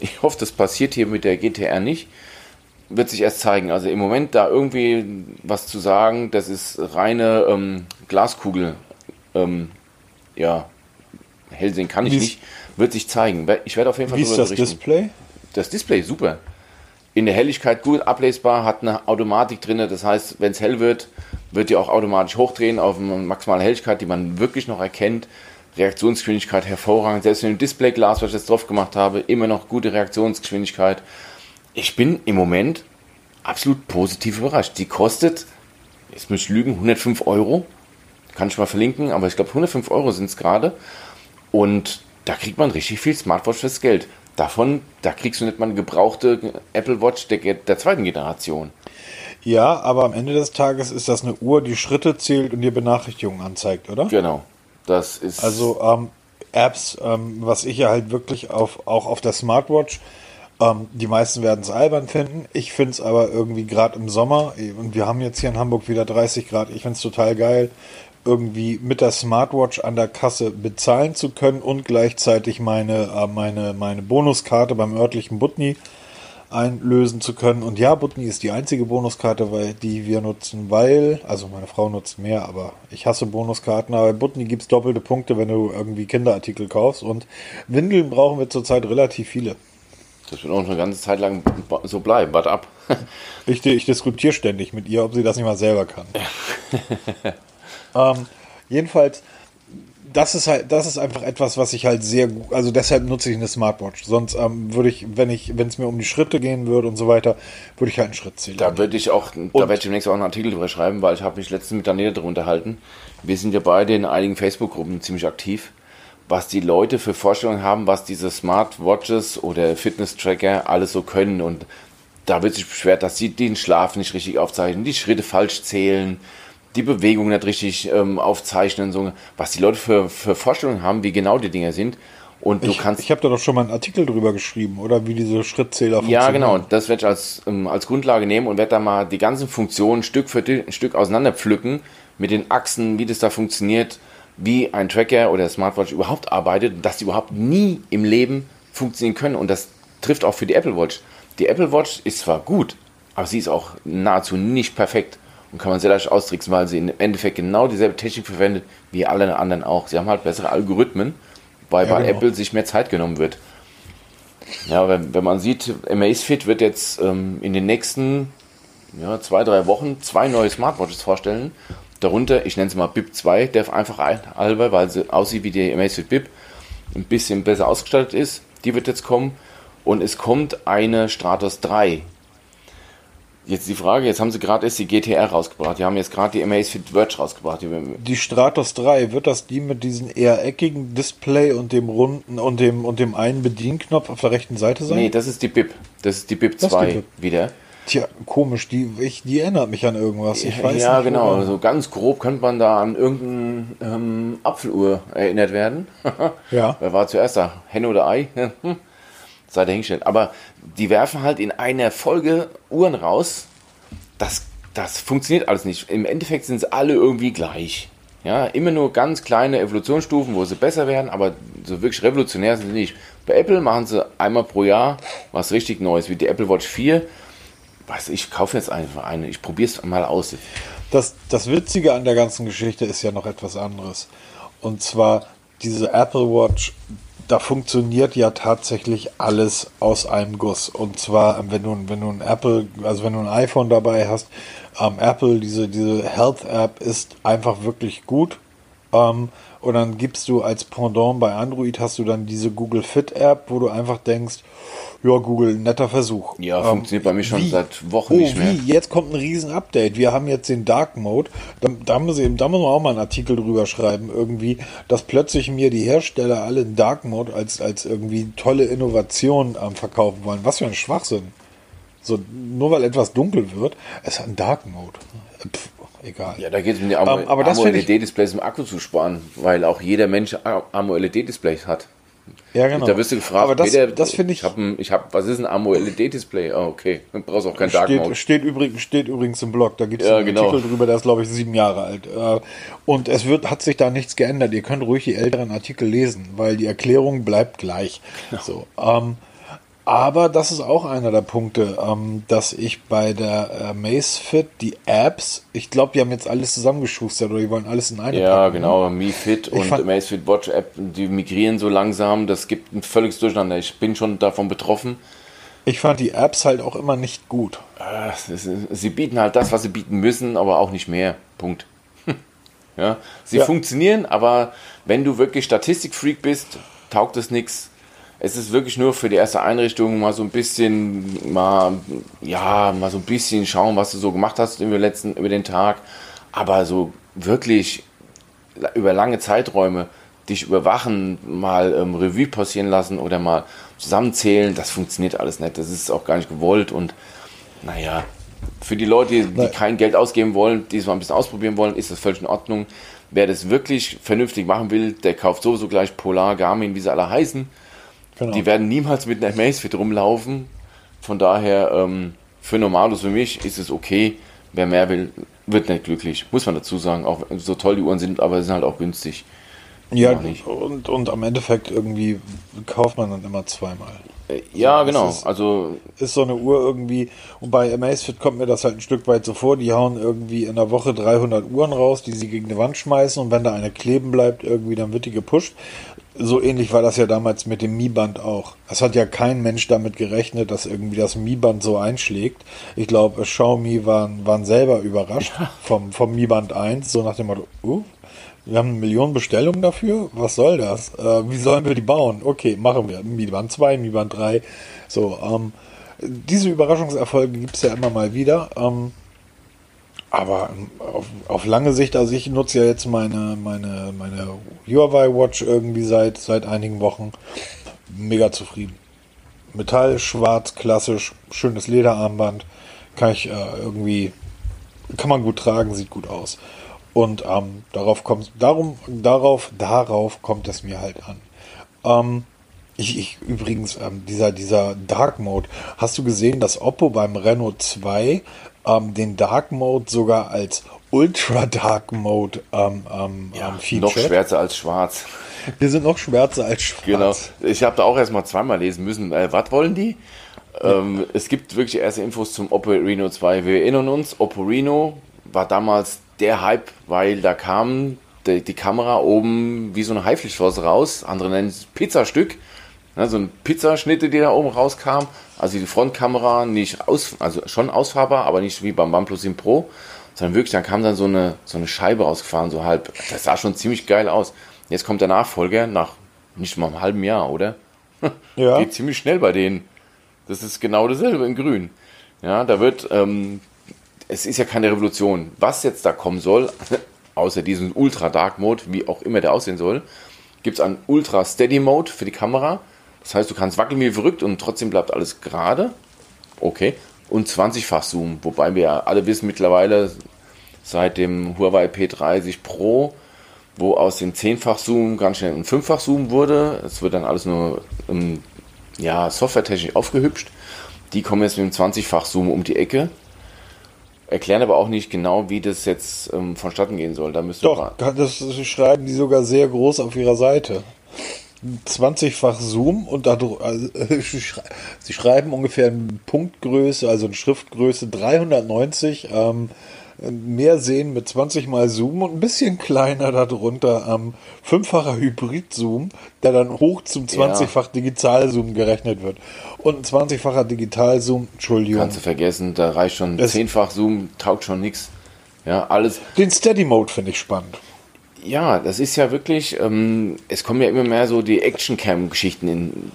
Ich hoffe, das passiert hier mit der GTR nicht wird sich erst zeigen. Also im Moment da irgendwie was zu sagen, das ist reine ähm, Glaskugel, ähm, ja, hell sehen kann ich Wie ist- nicht. Wird sich zeigen. Ich werde auf jeden Fall Wie ist das berichten. Display? Das Display super. In der Helligkeit gut ablesbar, hat eine Automatik drin. Das heißt, wenn es hell wird, wird die auch automatisch hochdrehen auf eine maximale Helligkeit, die man wirklich noch erkennt. Reaktionsgeschwindigkeit hervorragend. Selbst mit dem Displayglas, was ich jetzt drauf gemacht habe, immer noch gute Reaktionsgeschwindigkeit. Ich bin im Moment absolut positiv überrascht. Die kostet, jetzt muss ich lügen, 105 Euro. Kann ich mal verlinken, aber ich glaube 105 Euro sind es gerade. Und da kriegt man richtig viel Smartwatch fürs Geld. Davon, da kriegst du nicht mal eine gebrauchte Apple Watch der, der zweiten Generation. Ja, aber am Ende des Tages ist das eine Uhr, die Schritte zählt und dir Benachrichtigungen anzeigt, oder? Genau. Das ist. Also ähm, Apps, ähm, was ich ja halt wirklich auf, auch auf der Smartwatch, ähm, die meisten werden es albern finden. Ich finde es aber irgendwie gerade im Sommer, und wir haben jetzt hier in Hamburg wieder 30 Grad, ich finde es total geil, irgendwie mit der Smartwatch an der Kasse bezahlen zu können und gleichzeitig meine, äh, meine, meine Bonuskarte beim örtlichen Butni einlösen zu können. Und ja, Butni ist die einzige Bonuskarte, weil die wir nutzen, weil, also meine Frau nutzt mehr, aber ich hasse Bonuskarten, aber bei Butni gibt es doppelte Punkte, wenn du irgendwie Kinderartikel kaufst. Und Windeln brauchen wir zurzeit relativ viele. Das wird auch noch eine ganze Zeit lang so bleiben. Warte ab. (laughs) Ich, ich diskutiere ständig mit ihr, ob sie das nicht mal selber kann. (laughs) ähm, jedenfalls, das ist halt, das ist einfach etwas, was ich halt sehr gut, also deshalb nutze ich eine Smartwatch. Sonst ähm, würde ich, wenn ich, wenn es mir um die Schritte gehen würde und so weiter, würde ich halt einen Schritt zählen. Da würde ich auch, da werde ich demnächst auch einen Artikel drüber schreiben, weil ich habe mich letztens mit Daniela darüber unterhalten. Wir sind ja beide in einigen Facebook-Gruppen ziemlich aktiv, was die Leute für Vorstellungen haben, was diese Smartwatches oder Fitness-Tracker alles so können. Und da wird sich beschwert, dass sie den Schlaf nicht richtig aufzeichnen, die Schritte falsch zählen, die Bewegung nicht richtig ähm, aufzeichnen, so was die Leute für, für Vorstellungen haben, wie genau die Dinger sind. Und du ich kannst ich habe da doch schon mal einen Artikel drüber geschrieben, oder wie diese Schrittzähler Ja, genau. Das werde ich als, ähm, als Grundlage nehmen und werde da mal die ganzen Funktionen Stück für Stück auseinander pflücken mit den Achsen, wie das da funktioniert, wie ein Tracker oder Smartwatch überhaupt arbeitet dass die überhaupt nie im Leben funktionieren können. Und das trifft auch für die Apple Watch. Die Apple Watch ist zwar gut, aber sie ist auch nahezu nicht perfekt und kann man sehr leicht austricksen, weil sie im Endeffekt genau dieselbe Technik verwendet wie alle anderen auch. Sie haben halt bessere Algorithmen, weil Ja, bei genau. Apple sich mehr Zeit genommen wird. Ja, wenn, wenn man sieht, Amazfit wird jetzt ähm, in den nächsten ja, zwei, drei Wochen zwei neue Smartwatches vorstellen. Darunter, ich nenne es mal BIP 2, der einfach ein- halber, weil sie aussieht wie die Amazfit BIP, ein bisschen besser ausgestattet ist. Die wird jetzt kommen. Und es kommt eine Stratos 3. Jetzt die Frage, jetzt haben sie gerade erst die GTR rausgebracht. Die haben jetzt gerade die Amazfit Verge rausgebracht. Die, Die Stratos 3, wird das die mit diesem eher eckigen Display und dem runden und dem und dem einen Bedienknopf auf der rechten Seite sein? nee, das ist die BIP. Das ist die BIP Das ist die 2 BIP. wieder. Tja, komisch, die, ich, die erinnert mich an irgendwas. Ich weiß ja, nicht, genau. woran. Also ganz grob könnte man da an irgendeine ähm, Apfeluhr erinnert werden. (laughs) Ja. Wer war zuerst da? Henne oder Ei? (laughs) Sei dahingestellt. Aber die werfen halt in einer Folge Uhren raus. Das, das funktioniert alles nicht. Im Endeffekt sind sie alle irgendwie gleich. Ja, immer nur ganz kleine Evolutionsstufen, wo sie besser werden, aber so wirklich revolutionär sind sie nicht. Bei Apple machen sie einmal pro Jahr was richtig Neues, wie die Apple Watch 4. Weiß ich, kaufe jetzt einfach eine. Ich probiere es mal aus. Das, das Witzige an der ganzen Geschichte ist ja noch etwas anderes. Und zwar diese Apple Watch, da funktioniert ja tatsächlich alles aus einem Guss. Und zwar, ähm, wenn du, wenn du ein Apple, also wenn du ein iPhone dabei hast, ähm, Apple, diese, diese Health App ist einfach wirklich gut. Ähm, und dann gibst du als Pendant bei Android hast du dann diese Google Fit App, wo du einfach denkst, ja, Google, netter Versuch. Ja, Ähm, funktioniert bei mir schon wie? seit Wochen oh, nicht mehr. Wie? Jetzt kommt ein riesen Update. Wir haben jetzt den Dark Mode. Da, da, muss ich, da muss man auch mal einen Artikel drüber schreiben, irgendwie, dass plötzlich mir die Hersteller alle den Dark Mode als, als irgendwie tolle Innovation ähm, verkaufen wollen. Was für ein Schwachsinn. So, nur weil etwas dunkel wird, es hat einen Dark Mode. Pff, egal. Ja, da geht es um die Amo- Ähm, aber ich- AMOLED-Displays im Akku zu sparen, weil auch jeder Mensch AMOLED-Displays hat. Ja, genau. Da wirst du gefragt, Aber das, Peter, das finde ich, Ich habe, hab, was ist ein AMOLED-Display? Oh, okay. Dann (laughs) brauchst du auch kein Dark Mode. Steht, steht, übrigens, steht übrigens im Blog, da gibt es Ja, einen genau. Artikel drüber, der ist glaube ich sieben Jahre alt. Äh, Und es wird, hat sich da nichts geändert. Ihr könnt ruhig die älteren Artikel lesen, weil die Erklärung bleibt gleich. So, ähm, Aber das ist auch einer der Punkte, ähm, dass ich bei der äh, Macefit die Apps, ich glaube, die haben jetzt alles zusammengeschustert oder die wollen alles in eine Ja, packen, ne? genau, ne? MiFit und Macefit Watch App, die migrieren so langsam, das gibt ein völliges Durcheinander. Ich bin schon davon betroffen. Ich fand die Apps halt auch immer nicht gut. Äh, sie bieten halt das, was sie bieten müssen, aber auch nicht mehr. Punkt. (laughs) ja, sie ja. funktionieren, aber wenn du wirklich Statistikfreak bist, taugt es nichts es ist wirklich nur für die erste Einrichtung mal so ein bisschen, mal, ja, mal so ein bisschen schauen, was du so gemacht hast über, letzten, über den Tag. Aber so wirklich über lange Zeiträume dich überwachen, mal ähm, Revue passieren lassen oder mal zusammenzählen, das funktioniert alles nicht. Das ist auch gar nicht gewollt und naja, für die Leute, die, die kein Geld ausgeben wollen, die es mal ein bisschen ausprobieren wollen, ist das völlig in Ordnung. Wer das wirklich vernünftig machen will, der kauft sowieso gleich Polar, Garmin, wie sie alle heißen Genau. Die werden niemals mit einer Amazfit rumlaufen. Von daher, ähm, für Normalos für mich ist es okay. Wer mehr will, wird nicht glücklich. Muss man dazu sagen. Auch so toll die Uhren sind, aber sie sind halt auch günstig. Ja, und, und am Endeffekt irgendwie kauft man dann immer zweimal. Äh, ja, also, genau. Ist, also ist so eine Uhr irgendwie und bei Amazfit kommt mir das halt ein Stück weit so vor. Die hauen irgendwie in der Woche 300 Uhren raus, die sie gegen die Wand schmeißen und wenn da eine kleben bleibt, irgendwie dann wird die gepusht so ähnlich war das ja damals mit dem Mi-Band auch. Es hat ja kein Mensch damit gerechnet, dass irgendwie das Mi-Band so einschlägt. Ich glaube, Xiaomi waren, waren selber überrascht vom, vom Mi-Band 1, so nach dem Motto, uh, wir haben eine Million Bestellungen dafür, was soll das? Äh, wie sollen wir die bauen? Okay, machen wir. Mi-Band 2, Mi-Band 3. So, ähm, diese Überraschungserfolge gibt es ja immer mal wieder. Ähm, aber auf, auf, lange Sicht, also ich nutze ja jetzt meine, meine, meine Huawei Watch irgendwie seit, seit einigen Wochen. Mega zufrieden. Metall, schwarz, klassisch, schönes Lederarmband. Kann ich äh, irgendwie, kann man gut tragen, sieht gut aus. Und ähm, darauf kommt, darum, darauf, darauf kommt es mir halt an. Ähm, ich, ich, übrigens, ähm, dieser, dieser Dark Mode. Hast du gesehen, dass Oppo beim Renault 2 ähm, den Dark Mode sogar als Ultra Dark Mode ähm, ähm, ja, featured. Noch schwärzer als schwarz. Wir sind noch schwärzer als schwarz. Genau. Ich habe da auch erstmal zweimal lesen müssen. Äh, was wollen die? Ja. Ähm, es gibt wirklich erste Infos zum Oppo Reno 2. Wir erinnern uns, Oppo Reno war damals der Hype, weil da kam die, die Kamera oben wie so eine Haiflichtflosse raus. Andere nennen es Pizzastück. Ja, so ein Pizzaschnitte, die da oben rauskam. Also die Frontkamera nicht aus, also schon ausfahrbar, aber nicht wie beim OnePlus 7 Pro, sondern wirklich, dann kam dann so eine, so eine Scheibe rausgefahren, so halb. Das sah schon ziemlich geil aus. Jetzt kommt der Nachfolger nach nicht mal einem halben Jahr, oder? (laughs) Ja. Geht ziemlich schnell bei denen. Das ist genau dasselbe in Grün. Ja, da wird, ähm, es ist ja keine Revolution. Was jetzt da kommen soll, (laughs) außer diesem Ultra Dark Mode, wie auch immer der aussehen soll, gibt es einen Ultra Steady Mode für die Kamera. Das heißt, du kannst wackeln wie verrückt und trotzdem bleibt alles gerade. Okay. Und 20-fach Zoom, wobei wir ja alle wissen mittlerweile seit dem Huawei P30 Pro, wo aus dem 10-fach Zoom ganz schnell ein 5-fach Zoom wurde. Es wird dann alles nur um, ja, softwaretechnisch aufgehübscht. Die kommen jetzt mit dem 20-fach Zoom um die Ecke. Erklären aber auch nicht genau, wie das jetzt ähm, vonstatten gehen soll. Da Doch, das schreiben die sogar sehr groß auf ihrer Seite. 20-fach Zoom und da, also, (laughs) sie schreiben ungefähr eine Punktgröße, also eine Schriftgröße 390, ähm, mehr sehen mit 20 mal Zoom und ein bisschen kleiner darunter ähm, fünffacher Hybrid-Zoom, der dann hoch zum 20-fach Digital-Zoom gerechnet wird. Und ein 20-facher Digital-Zoom, Entschuldigung. Kannst du vergessen, da reicht schon 10-fach Zoom, taugt schon nichts. Ja, alles. Den Steady-Mode finde ich spannend ja, das ist ja wirklich, ähm, es kommen ja immer mehr so die Action-Cam-Geschichten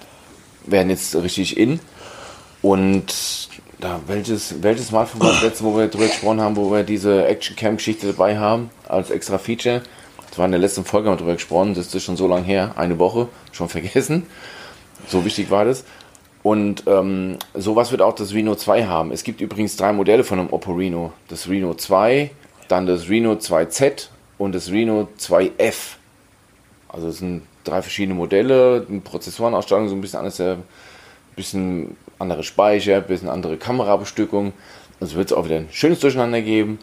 werden jetzt richtig in. Und da, welches, welches Mal von das (coughs) letzte, wo wir drüber gesprochen haben, wo wir diese Action-Cam-Geschichte dabei haben, als extra Feature. Das war in der letzten Folge haben wir drüber gesprochen, das ist schon so lange her, eine Woche, schon vergessen. So wichtig war das. Und ähm, sowas wird auch das Reno 2 haben. Es gibt übrigens drei Modelle von einem Oppo Reno. Das Reno 2, dann das Reno 2Z und das Reno 2F. Also es sind drei verschiedene Modelle, eine Prozessorenausstattung so ein bisschen anders, ein bisschen andere Speicher, ein bisschen andere Kamerabestückung. Also wird es auch wieder ein schönes Durcheinander geben.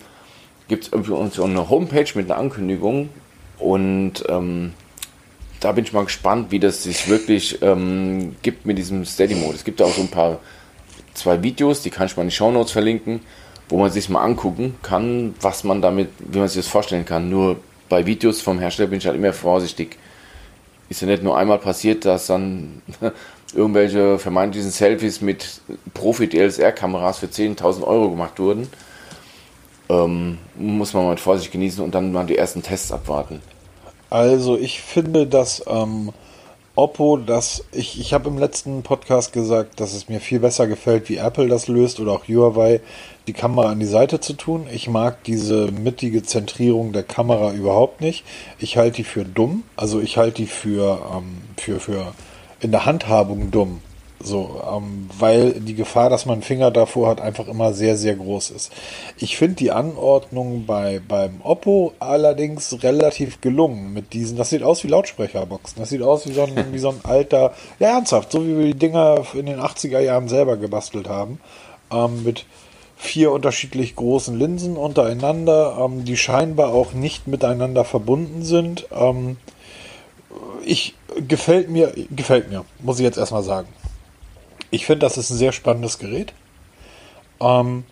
Gibt es irgendwie uns eine Homepage mit einer Ankündigung und ähm, da bin ich mal gespannt, wie das sich wirklich ähm, gibt mit diesem Steady-Mode. Es gibt auch so ein paar, zwei Videos, die kann ich mal in die Show Notes verlinken, wo man sich mal angucken kann, was man damit, wie man sich das vorstellen kann. Nur bei Videos vom Hersteller bin ich halt immer vorsichtig. Ist ja nicht nur einmal passiert, dass dann (laughs) irgendwelche vermeintlichen Selfies mit Profi-DLSR-Kameras für 10.000 Euro gemacht wurden. Ähm, muss man mit Vorsicht genießen und dann mal die ersten Tests abwarten. Also ich finde, dass ähm, Oppo, dass ich, ich habe im letzten Podcast gesagt, dass es mir viel besser gefällt, wie Apple das löst oder auch Huawei, die Kamera an die Seite zu tun. Ich mag diese mittige Zentrierung der Kamera überhaupt nicht. Ich halte die für dumm. Also ich halte die für, ähm, für, für in der Handhabung dumm. So, ähm, weil die Gefahr, dass man einen Finger davor hat, einfach immer sehr, sehr groß ist. Ich finde die Anordnung bei, beim Oppo allerdings relativ gelungen mit diesen. Das sieht aus wie Lautsprecherboxen. Das sieht aus wie so ein, (laughs) wie so ein alter, ja, ernsthaft, so wie wir die Dinger in den 80er Jahren selber gebastelt haben. Ähm, mit vier unterschiedlich großen Linsen untereinander, ähm, die scheinbar auch nicht miteinander verbunden sind. Ähm, ich gefällt mir, gefällt mir, muss ich jetzt erstmal sagen. Ich finde, das ist ein sehr spannendes Gerät. Ähm,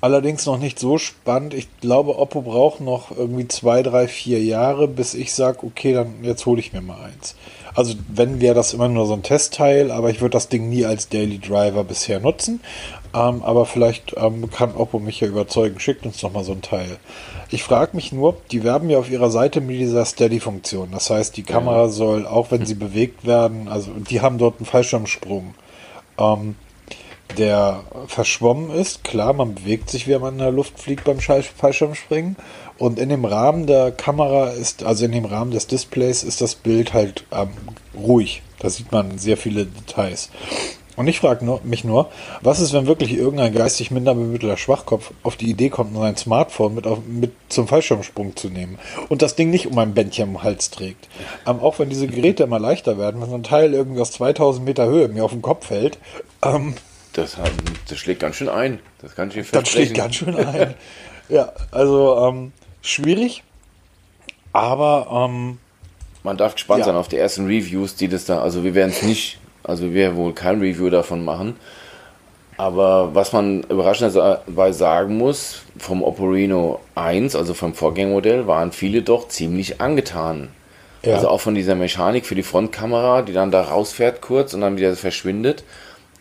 allerdings noch nicht so spannend. Ich glaube, Oppo braucht noch irgendwie zwei, drei, vier Jahre, bis ich sage, okay, dann jetzt hole ich mir mal eins. Also wenn wäre das immer nur so ein Testteil, aber ich würde das Ding nie als Daily Driver bisher nutzen. Ähm, aber vielleicht ähm, kann Oppo mich ja überzeugen. Schickt uns doch mal so ein Teil. Ich frage mich nur, die werben ja auf ihrer Seite mit dieser Steady-Funktion. Das heißt, die Kamera soll, auch wenn sie bewegt werden, also die haben dort einen Fallschirmsprung ähm, der verschwommen ist. Klar, man bewegt sich, wenn man in der Luft fliegt beim Fallschirmspringen. Und in dem Rahmen der Kamera ist, also in dem Rahmen des Displays, ist das Bild halt ähm, ruhig. Da sieht man sehr viele Details. Und ich frage nur, mich nur, was ist, wenn wirklich irgendein geistig minder bemittelter Schwachkopf auf die Idee kommt, sein Smartphone mit, auf, mit zum Fallschirmsprung zu nehmen und das Ding nicht um ein Bändchen am Hals trägt? Ähm, auch wenn diese Geräte immer leichter werden, wenn so ein Teil irgendwie aus 2000 Meter Höhe mir auf den Kopf fällt. Ähm, das, das, schlägt ganz schön ein. Das kann ich Das schlägt ganz schön ein. (laughs) ja, also ähm, schwierig, aber ähm, man darf gespannt ja. sein auf die ersten Reviews, die das da, also wir werden es nicht also wir wohl kein Review davon machen. Aber was man überraschenderweise sagen muss, vom Oporino 1, also vom Vorgängermodell, waren viele doch ziemlich angetan. Ja. Also auch von dieser Mechanik für die Frontkamera, die dann da rausfährt kurz und dann wieder verschwindet.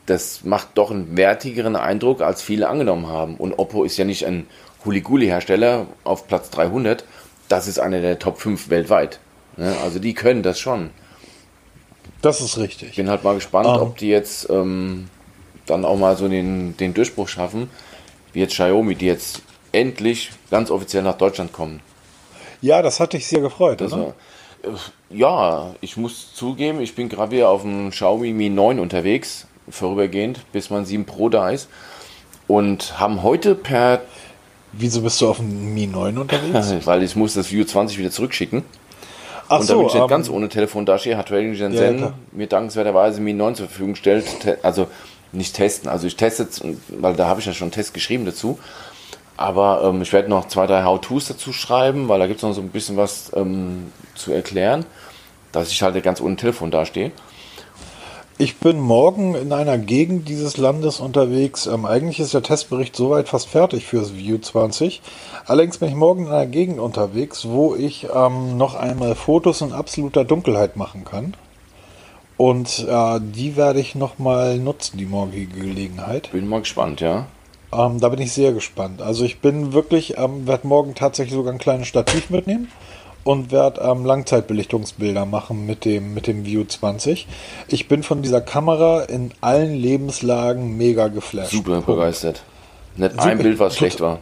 Das macht doch einen wertigeren Eindruck, als viele angenommen haben. Und Oppo ist ja nicht ein Huliguli-Hersteller auf Platz 300. Das ist einer der Top 5 weltweit. Ne? Also die können das schon. Das ist richtig. Ich bin halt mal gespannt, um. Ähm. ob die jetzt ähm, dann auch mal so den, den Durchbruch schaffen, wie jetzt Xiaomi, die jetzt endlich ganz offiziell nach Deutschland kommen. Ja, das hatte ich sehr gefreut. Also, ja, ich muss zugeben, ich bin gerade wieder auf dem Xiaomi Mi 9 unterwegs, vorübergehend, bis mein 7 Pro da ist. Und haben heute per. Wieso bist du auf dem Mi 9 unterwegs? (laughs) Weil ich muss das View 20 wieder zurückschicken. Ach und damit ich nicht ganz ohne Telefon dastehe, hat Trading Shenzhen ja, mir dankenswerterweise Mi 9 zur Verfügung gestellt. Also nicht testen, also ich teste jetzt, weil da habe ich ja schon einen Test geschrieben dazu. Aber ähm, ich werde noch zwei, drei How-Tos dazu schreiben, weil da gibt es noch so ein bisschen was ähm, zu erklären, dass ich halt ganz ohne Telefon dastehe. Ich bin morgen in einer Gegend dieses Landes unterwegs. Ähm, eigentlich ist der Testbericht soweit fast fertig fürs View 20. Allerdings bin ich morgen in einer Gegend unterwegs, wo ich ähm, noch einmal Fotos in absoluter Dunkelheit machen kann. Und äh, die werde ich nochmal nutzen, die morgige Gelegenheit. Bin mal gespannt, ja. Ähm, da bin ich sehr gespannt. Also ich bin wirklich, ähm, werde morgen tatsächlich sogar ein kleines Stativ mitnehmen und werde ähm, Langzeitbelichtungsbilder machen mit dem, mit dem View 20. Ich bin von dieser Kamera in allen Lebenslagen mega geflasht. Super Punkt. begeistert. Nicht Super, ein Bild, was schlecht war.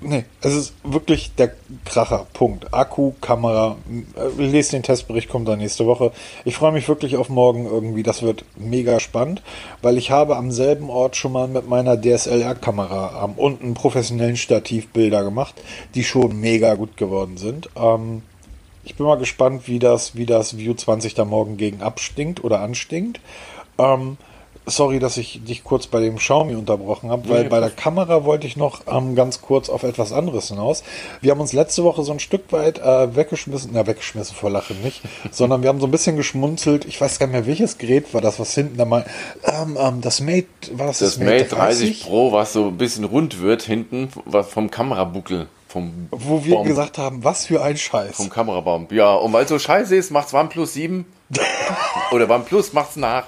Nee, es ist wirklich der Kracher. Punkt. Akku, Kamera. Äh, lest den Testbericht, kommt dann nächste Woche. Ich freue mich wirklich auf morgen irgendwie. Das wird mega spannend, weil ich habe am selben Ort schon mal mit meiner DSLR-Kamera ähm, und einem professionellen Stativ Bilder gemacht, die schon mega gut geworden sind. Ähm, ich bin mal gespannt, wie das, wie das View 20 da morgen gegen abstinkt oder anstinkt. Ähm, sorry, dass ich dich kurz bei dem Xiaomi unterbrochen habe, weil bei der Kamera wollte ich noch ähm, ganz kurz auf etwas anderes hinaus. Wir haben uns letzte Woche so ein Stück weit äh, weggeschmissen, na weggeschmissen vor Lachen nicht, (laughs) sondern wir haben so ein bisschen geschmunzelt. Ich weiß gar nicht mehr, welches Gerät war das, was hinten da mal, ähm, ähm, das Mate, war das das, das Mate 30? 30 Pro, was so ein bisschen rund wird hinten vom Kamerabuckel. Vom Wo wir Bomb. gesagt haben, was für ein Scheiß. Vom Kamerabaum. Ja, und weil es so scheiße ist, macht's OnePlus 7 (laughs) oder OnePlus macht's nach.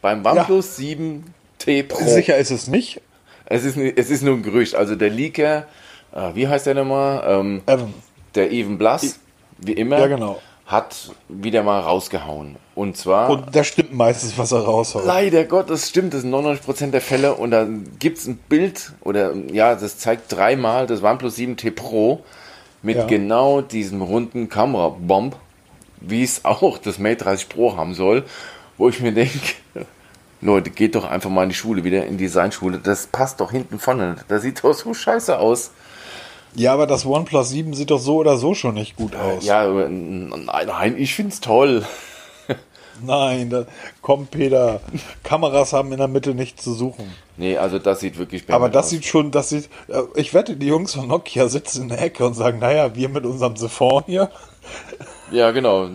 Beim OnePlus ja. 7T Pro. Sicher ist es nicht. Es ist, es ist nur ein Gerücht. Also der Leaker, äh, wie heißt der nochmal? Ähm, Evan. Der Even Blass, wie immer, ja, genau. Hat wieder mal rausgehauen. Und zwar. Und da stimmt meistens, was er raushaut. Leider Gott, das stimmt. Das sind 99% der Fälle. Und da gibt es ein Bild, oder ja, das zeigt dreimal das OnePlus 7T Pro mit ja. genau diesem runden Kamerabomb, wie es auch das Mate 30 Pro haben soll wo ich mir denke, (laughs) Leute, geht doch einfach mal in die Schule, wieder in die Designschule. Das passt doch hinten vorne. Das sieht doch so scheiße aus. Ja, aber das OnePlus 7 sieht doch so oder so schon nicht gut aus. Ja, nein, nein ich find's toll. (laughs) Nein, da, komm Peter, Kameras haben in der Mitte nichts zu suchen. Nee, also das sieht wirklich Aber das aus. sieht schon, das sieht, äh, ich wette, die Jungs von Nokia sitzen in der Ecke und sagen, naja, wir mit unserem Siphon hier. (laughs) Ja, genau.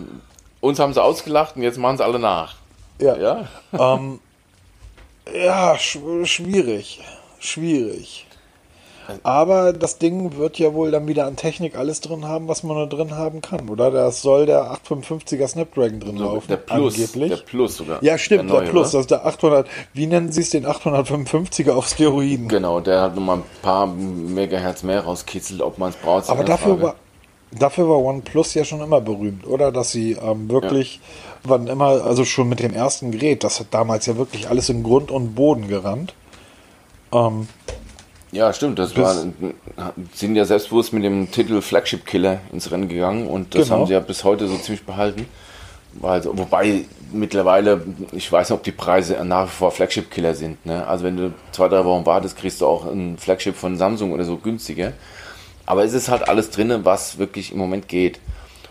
Uns haben sie ausgelacht und jetzt machen sie alle nach. Ja. Ja, ähm, ja sch schwierig. Schwierig. Aber das Ding wird ja wohl dann wieder an Technik alles drin haben, was man nur drin haben kann, oder? Das soll der 855er Snapdragon drin laufen. Der Plus, angeblich. der Plus sogar. Ja, stimmt, der, der Plus. Oder? Das ist der 800. Wie nennen Sie es den 855er auf Steroiden? Genau, der hat nochmal ein paar Megahertz mehr rauskitzelt, ob man es braucht. Aber dafür war, dafür war OnePlus ja schon immer berühmt, oder? Dass sie ähm, wirklich. Ja wann immer, also schon mit dem ersten Gerät, das hat damals ja wirklich alles in Grund und Boden gerannt. Ähm, ja, stimmt. Das war, sind ja selbstbewusst mit dem Titel Flagship Killer ins Rennen gegangen und das genau. haben sie ja bis heute so ziemlich behalten. Also, wobei mittlerweile, ich weiß nicht, ob die Preise nach wie vor Flagship Killer sind. Ne? Also wenn du zwei, drei Wochen wartest, kriegst du auch ein Flagship von Samsung oder so günstiger. Aber es ist halt alles drin, was wirklich im Moment geht.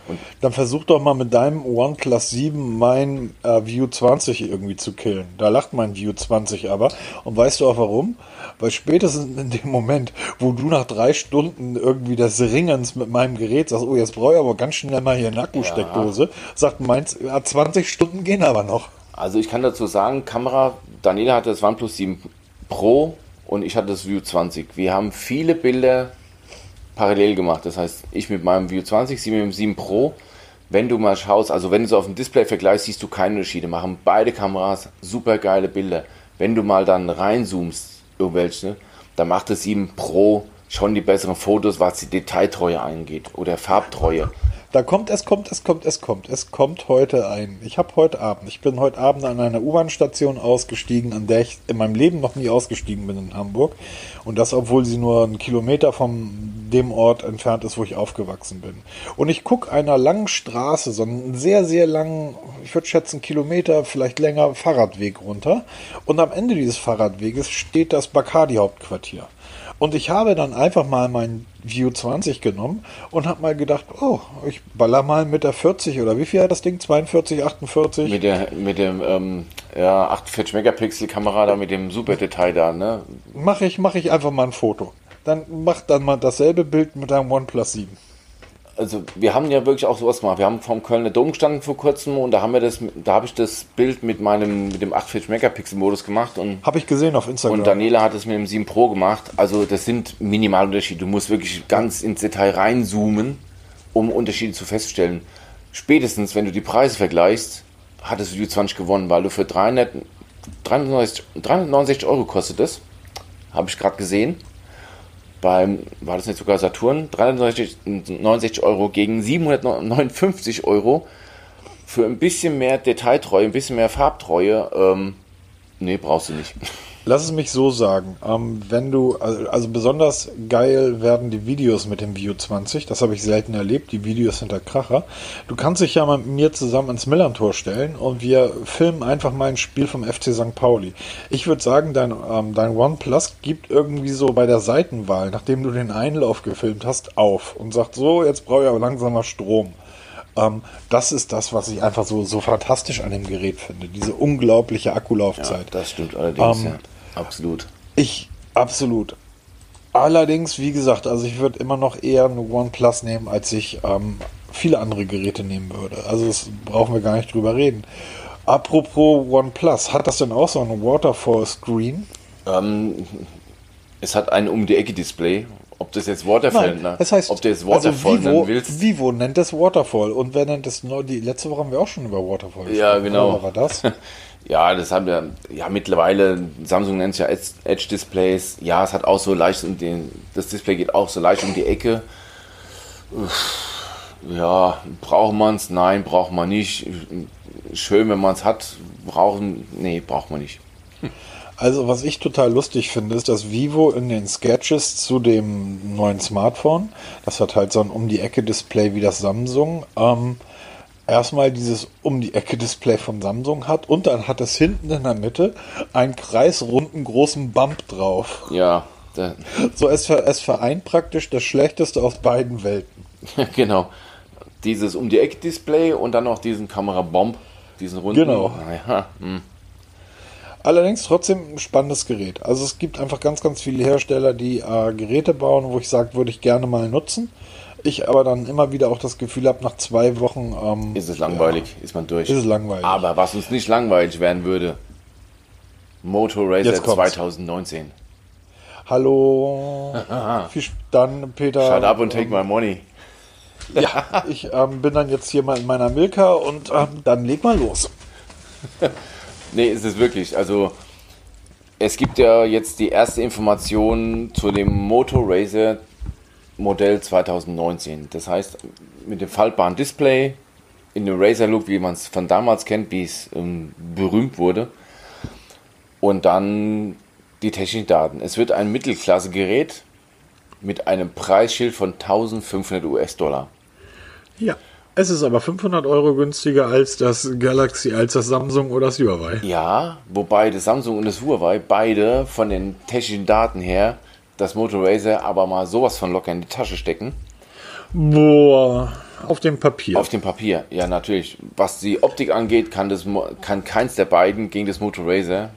Und dann versuch doch mal mit deinem OnePlus 7 mein äh, View 20 irgendwie zu killen. Da lacht mein View 20 aber. Und weißt du auch warum? Weil spätestens in dem Moment, wo du nach drei Stunden irgendwie des Ringens mit meinem Gerät sagst, oh, jetzt brauche ich aber ganz schnell mal hier eine Akkusteckdose, ja. sagt meins, ja, 20 Stunden gehen aber noch. Also ich kann dazu sagen, Kamera, Daniela hatte das OnePlus 7 Pro und ich hatte das View 20. Wir haben viele Bilder parallel gemacht. Das heißt, ich mit meinem View 20, sie mit dem 7 Pro. Wenn du mal schaust, also wenn du so auf dem Display vergleichst, siehst du keine Unterschiede. Machen beide Kameras super geile Bilder. Wenn du mal dann reinzoomst, irgendwelche, dann macht das 7 Pro schon die besseren Fotos, was die Detailtreue angeht oder Farbtreue. Da kommt, es kommt, es kommt, es kommt. Es kommt heute ein. Ich habe heute Abend, ich bin heute Abend an einer U-Bahn-Station ausgestiegen, an der ich in meinem Leben noch nie ausgestiegen bin in Hamburg. Und das, obwohl sie nur einen Kilometer von dem Ort entfernt ist, wo ich aufgewachsen bin. Und ich gucke einer langen Straße, so einen sehr, sehr langen, ich würde schätzen Kilometer, vielleicht länger Fahrradweg runter. Und am Ende dieses Fahrradweges steht das Bacardi-Hauptquartier. Und ich habe dann einfach mal mein View 20 genommen und habe mal gedacht, oh, ich baller mal mit der 40 oder wie viel hat das Ding? 42, 48? Mit der mit dem ähm, ja, 48 Megapixel Kamera da mit dem super Detail da, ne? Mache ich, mache ich einfach mal ein Foto. Dann mach dann mal dasselbe Bild mit deinem OnePlus 7 also wir haben ja wirklich auch sowas gemacht. Wir haben vom Kölner Dom gestanden vor kurzem und da haben wir das, da habe ich das Bild mit meinem, mit dem 48 Megapixel Modus gemacht und habe ich gesehen auf Instagram. Und Daniela hat es mit dem 7 Pro gemacht. Also das sind Minimalunterschiede. Du musst wirklich ganz ins Detail reinzoomen, um Unterschiede zu feststellen. Spätestens, wenn du die Preise vergleichst, hat das Video 20 gewonnen, weil du für 300, 369, 369 Euro kostet es. Habe ich gerade gesehen beim, war das nicht sogar Saturn, 369 Euro gegen 759 Euro für ein bisschen mehr Detailtreue, ein bisschen mehr Farbtreue. Ähm, nee, brauchst du nicht. Lass es mich so sagen. Ähm, wenn du, also, also, besonders geil werden die Videos mit dem View 20. Das habe ich selten erlebt. Die Videos sind der Kracher. Du kannst dich ja mal mit mir zusammen ins Millantor stellen und wir filmen einfach mal ein Spiel vom FC St. Pauli. Ich würde sagen, dein, ähm, dein OnePlus gibt irgendwie so bei der Seitenwahl, nachdem du den Einlauf gefilmt hast, auf und sagt so, jetzt brauche ich aber langsam mal Strom. Ähm, das ist das, was ich einfach so, so fantastisch an dem Gerät finde. Diese unglaubliche Akkulaufzeit. Ja, das stimmt allerdings, ähm, ja. Absolut. Ich, absolut. Allerdings, wie gesagt, also ich würde immer noch eher eine OnePlus nehmen, als ich ähm, viele andere Geräte nehmen würde. Also das brauchen wir gar nicht drüber reden. Apropos OnePlus, hat das denn auch so ein Waterfall-Screen? Ähm, es hat ein Um-die-Ecke-Display. Ob das jetzt Waterfall, Nein, das heißt, ob du jetzt Waterfall also Vivo, willst. Vivo nennt das Waterfall. Und wer nennt das die letzte Woche haben wir auch schon über Waterfall gesprochen. Ja, genau. Was war das? (laughs) Ja, das haben wir, ja, mittlerweile, Samsung nennt es ja Edge-Displays. Ja, es hat auch so leicht um den, das Display geht auch so leicht um die Ecke. Ja, braucht man es? Nein, braucht man nicht. Schön, wenn man es hat. Brauchen, nee, braucht man nicht. Also, was ich total lustig finde, ist, dass Vivo in den Sketches zu dem neuen Smartphone, das hat halt so ein Um-die-Ecke-Display wie das Samsung, ähm, erstmal dieses um die Ecke Display von Samsung hat und dann hat es hinten in der Mitte einen kreisrunden großen Bump drauf. Ja. So, es, es vereint praktisch das Schlechteste aus beiden Welten. (laughs) genau. Dieses um die Ecke Display und dann noch diesen Kamerabomb, diesen runden. Genau. Ja, hm. Allerdings trotzdem ein spannendes Gerät. Also es gibt einfach ganz, ganz viele Hersteller, die äh, Geräte bauen, wo ich sage, würde ich gerne mal nutzen. Ich aber dann immer wieder auch das Gefühl habe, nach zwei Wochen. Ähm, ist es langweilig, ja, ist man durch. Ist es langweilig. Aber was uns nicht langweilig werden würde, Moto Racer 2019. Hallo. dann, Peter. Shut up and take my money. (laughs) Ja, ich ähm, bin dann jetzt hier mal in meiner Milka und ähm, dann leg mal los. (laughs) nee, ist es wirklich. Also, es gibt ja jetzt die erste Information zu dem Moto Racer Modell 2019. Das heißt, mit dem faltbaren Display, in dem Razer-Look, wie man es von damals kennt, wie es ähm, berühmt wurde. Und dann die technischen Daten. Es wird ein Mittelklasse-Gerät mit einem Preisschild von 1500 US-Dollar. Ja. Es ist aber 500 Euro günstiger als das Galaxy, als das Samsung oder das Huawei. Ja, wobei das Samsung und das Huawei beide von den technischen Daten her das Moto Racer aber mal sowas von locker in die Tasche stecken. Boah, auf dem Papier. Auf dem Papier, ja natürlich. Was die Optik angeht, kann, das, kann keins der beiden gegen das Moto Racer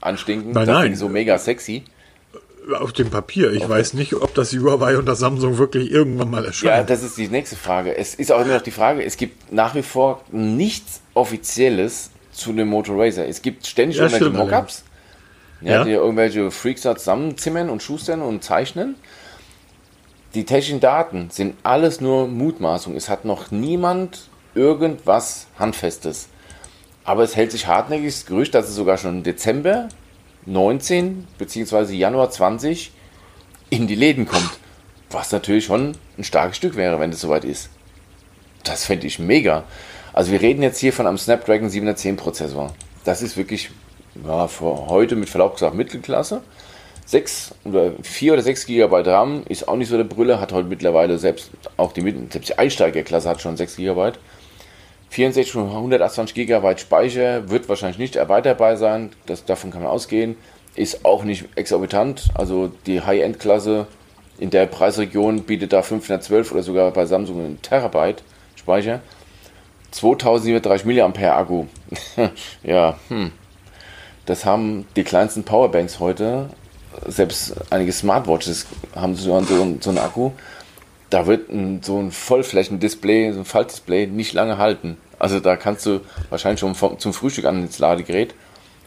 anstinken. Nein, das nein. so mega sexy. Auf dem Papier. Ich auf weiß nicht, ob das Huawei und das Samsung wirklich irgendwann mal erscheint. Ja, das ist die nächste Frage. Es ist auch immer noch die Frage, es gibt nach wie vor nichts Offizielles zu dem Moto Racer. Es gibt ständig ja, irgendwelche Mockups. Ja, ja. die irgendwelche Freaks da zusammenzimmern und schustern und zeichnen. Die technischen Daten sind alles nur Mutmaßung. Es hat noch niemand irgendwas Handfestes. Aber es hält sich hartnäckig das Gerücht, dass es sogar schon im Dezember 19 bzw. Januar 20 in die Läden kommt. Was natürlich schon ein starkes Stück wäre, wenn es soweit ist. Das fände ich mega. Also wir reden jetzt hier von einem Snapdragon 710 Prozessor. Das ist wirklich ja, für heute mit Verlaub gesagt Mittelklasse. 6 oder 4 oder 6 GB RAM ist auch nicht so der Brille, hat heute mittlerweile selbst auch die, selbst die Einsteigerklasse hat schon 6 GB. 64 und 128 GB Speicher wird wahrscheinlich nicht erweiterbar sein, das, davon kann man ausgehen. Ist auch nicht exorbitant, also die High-End-Klasse in der Preisregion bietet da 512 oder sogar bei Samsung einen Terabyte Speicher. 2730 mAh Akku. (laughs) ja, hm. Das haben die kleinsten Powerbanks heute, selbst einige Smartwatches haben so, einen, so einen Akku. Da wird ein, so ein Vollflächendisplay, so ein Faltdisplay nicht lange halten. Also da kannst du wahrscheinlich schon vom, zum Frühstück an ins Ladegerät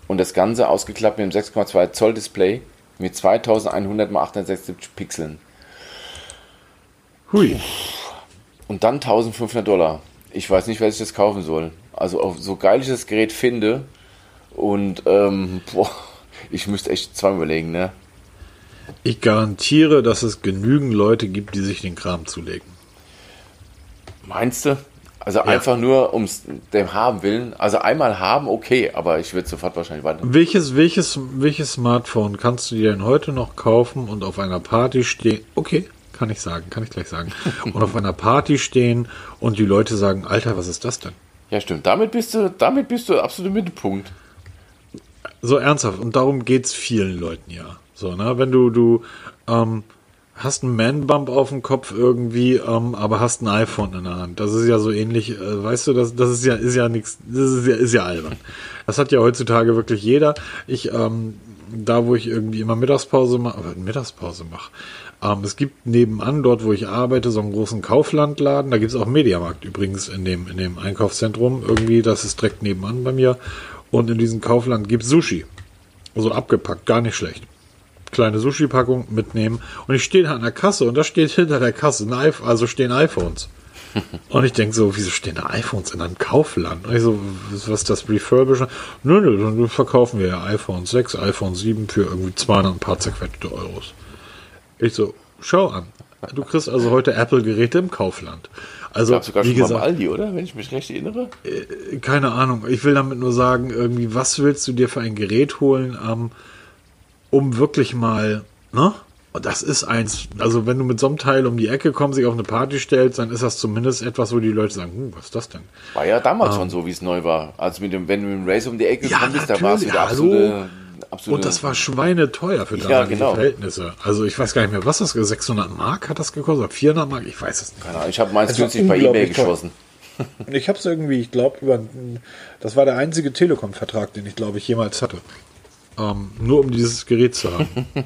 und das Ganze ausgeklappt mit einem 6,2 Zoll Display mit 2100 x 876 Pixeln. Hui. Und dann 1500 Dollar. Ich weiß nicht, wer sich das kaufen soll. Also so geil ich das Gerät finde, und ähm, boah, ich müsste echt zweimal überlegen, ne? Ich garantiere, dass es genügend Leute gibt, die sich den Kram zulegen. Meinst du? Also ja. einfach nur ums dem haben willen. Also einmal haben, okay, aber ich würde sofort wahrscheinlich weiter. Welches, welches, welches Smartphone kannst du dir denn heute noch kaufen und auf einer Party stehen? Okay, kann ich sagen, kann ich gleich sagen. (laughs) und auf einer Party stehen und die Leute sagen, Alter, was ist das denn? Ja, stimmt. Damit bist du, damit bist du absolut im Mittelpunkt. So ernsthaft. Und darum geht es vielen Leuten ja. So, ne? Wenn du, du, ähm, hast einen Man-Bump auf dem Kopf irgendwie, ähm, aber hast ein iPhone in der Hand. Das ist ja so ähnlich, äh, weißt du, das, das ist ja, ist ja nichts, das ist ja, ist ja albern. Das hat ja heutzutage wirklich jeder. Ich, ähm, da wo ich irgendwie immer Mittagspause mache, Mittagspause mache, ähm, es gibt nebenan, dort wo ich arbeite, so einen großen Kauflandladen. Da gibt es auch Mediamarkt übrigens in dem, in dem Einkaufszentrum. Irgendwie, das ist direkt nebenan bei mir. Und in diesem Kaufland gibt es Sushi. Also abgepackt, gar nicht schlecht. Kleine Sushi-Packung mitnehmen. Und ich stehe an der Kasse und da steht hinter der Kasse ein iPhone, also stehen iPhones. (laughs) Und ich denke so, wieso stehen da iPhones in einem Kaufland? Und ich so, was ist das Refurbischen? Nö, nö, dann verkaufen wir ja iPhone 6, iPhone 7 für irgendwie 200 ein paar zerquetschte Euros. Ich so, schau an. Du kriegst also heute Apple-Geräte im Kaufland. Also, Gab sogar wie schon gesagt, mal Aldi, oder? Wenn ich mich recht erinnere. Äh, keine Ahnung. Ich will damit nur sagen, irgendwie, was willst du dir für ein Gerät holen, ähm, um wirklich mal, ne? Und das ist eins, also wenn du mit so einem Teil um die Ecke kommst, sich auf eine Party stellst, dann ist das zumindest etwas, wo die Leute sagen, hm, was ist das denn? War ja damals ähm, schon so, wie es neu war. Also mit dem, wenn du mit dem Race um die Ecke ja, kommst, da war es wieder absolute absolute. Und das war schweineteuer für damalige ja, genau. Verhältnisse. Also ich weiß gar nicht mehr, was das 600 Mark hat das gekostet oder 400 Mark, ich weiß es nicht. Keine Ahnung, ich habe meins günstig bei eBay geschossen. ich habe es irgendwie, ich glaube, über das war der einzige Telekom-Vertrag, den ich glaube ich jemals hatte. Ähm, nur um dieses Gerät zu haben. (laughs)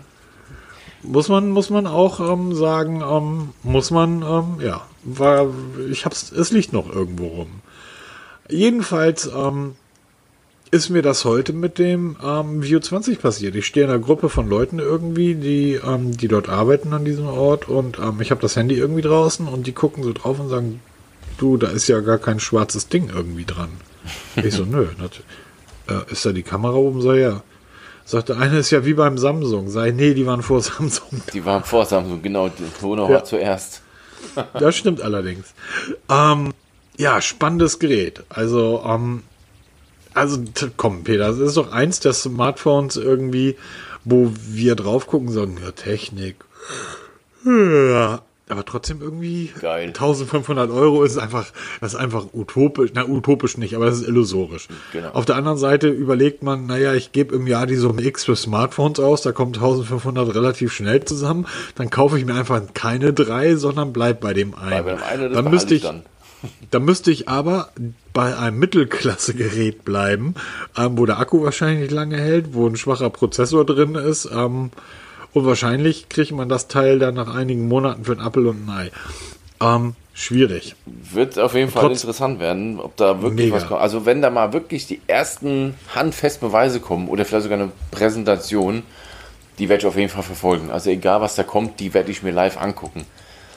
muss man muss man auch ähm, sagen, ähm, muss man ähm, ja, war ich hab's, es liegt noch irgendwo rum. Jedenfalls ähm, ist mir das heute mit dem ähm, View 20 passiert. Ich stehe in einer Gruppe von Leuten irgendwie, die, ähm, die dort arbeiten an diesem Ort und ähm, ich habe das Handy irgendwie draußen und die gucken so drauf und sagen, du, da ist ja gar kein schwarzes Ding irgendwie dran. (laughs) Ich so, nö, das, äh, ist da die Kamera oben? So, ja. Sagte, eine ist ja wie beim Samsung. Sei, nee, die waren vor (laughs) Samsung. Die waren vor Samsung, genau. Tono ja. war zuerst. das stimmt allerdings. Ähm, ja, spannendes Gerät. Also, ähm, also komm, Peter, das ist doch eins der Smartphones irgendwie, wo wir drauf gucken sagen, ja, Technik. Ja, aber trotzdem irgendwie Geil. 1500 Euro ist einfach, das ist einfach utopisch, na utopisch nicht, aber das ist illusorisch. Genau. Auf der anderen Seite überlegt man, naja, ich gebe im Jahr die Summe X für Smartphones aus, da kommt 1500 relativ schnell zusammen, dann kaufe ich mir einfach keine drei, sondern bleib bei dem einen. Bei dem einen dann müsste ich, dann. Da müsste ich aber bei einem Mittelklasse-Gerät bleiben, ähm, wo der Akku wahrscheinlich lange hält, wo ein schwacher Prozessor drin ist. Ähm, und wahrscheinlich kriegt man das Teil dann nach einigen Monaten für ein Apple und ein Ei. Ähm, schwierig. Wird auf jeden Fall Trotz interessant werden, ob da wirklich mega. was kommt. Also wenn da mal wirklich die ersten handfesten Beweise kommen oder vielleicht sogar eine Präsentation, die werde ich auf jeden Fall verfolgen. Also egal was da kommt, die werde ich mir live angucken.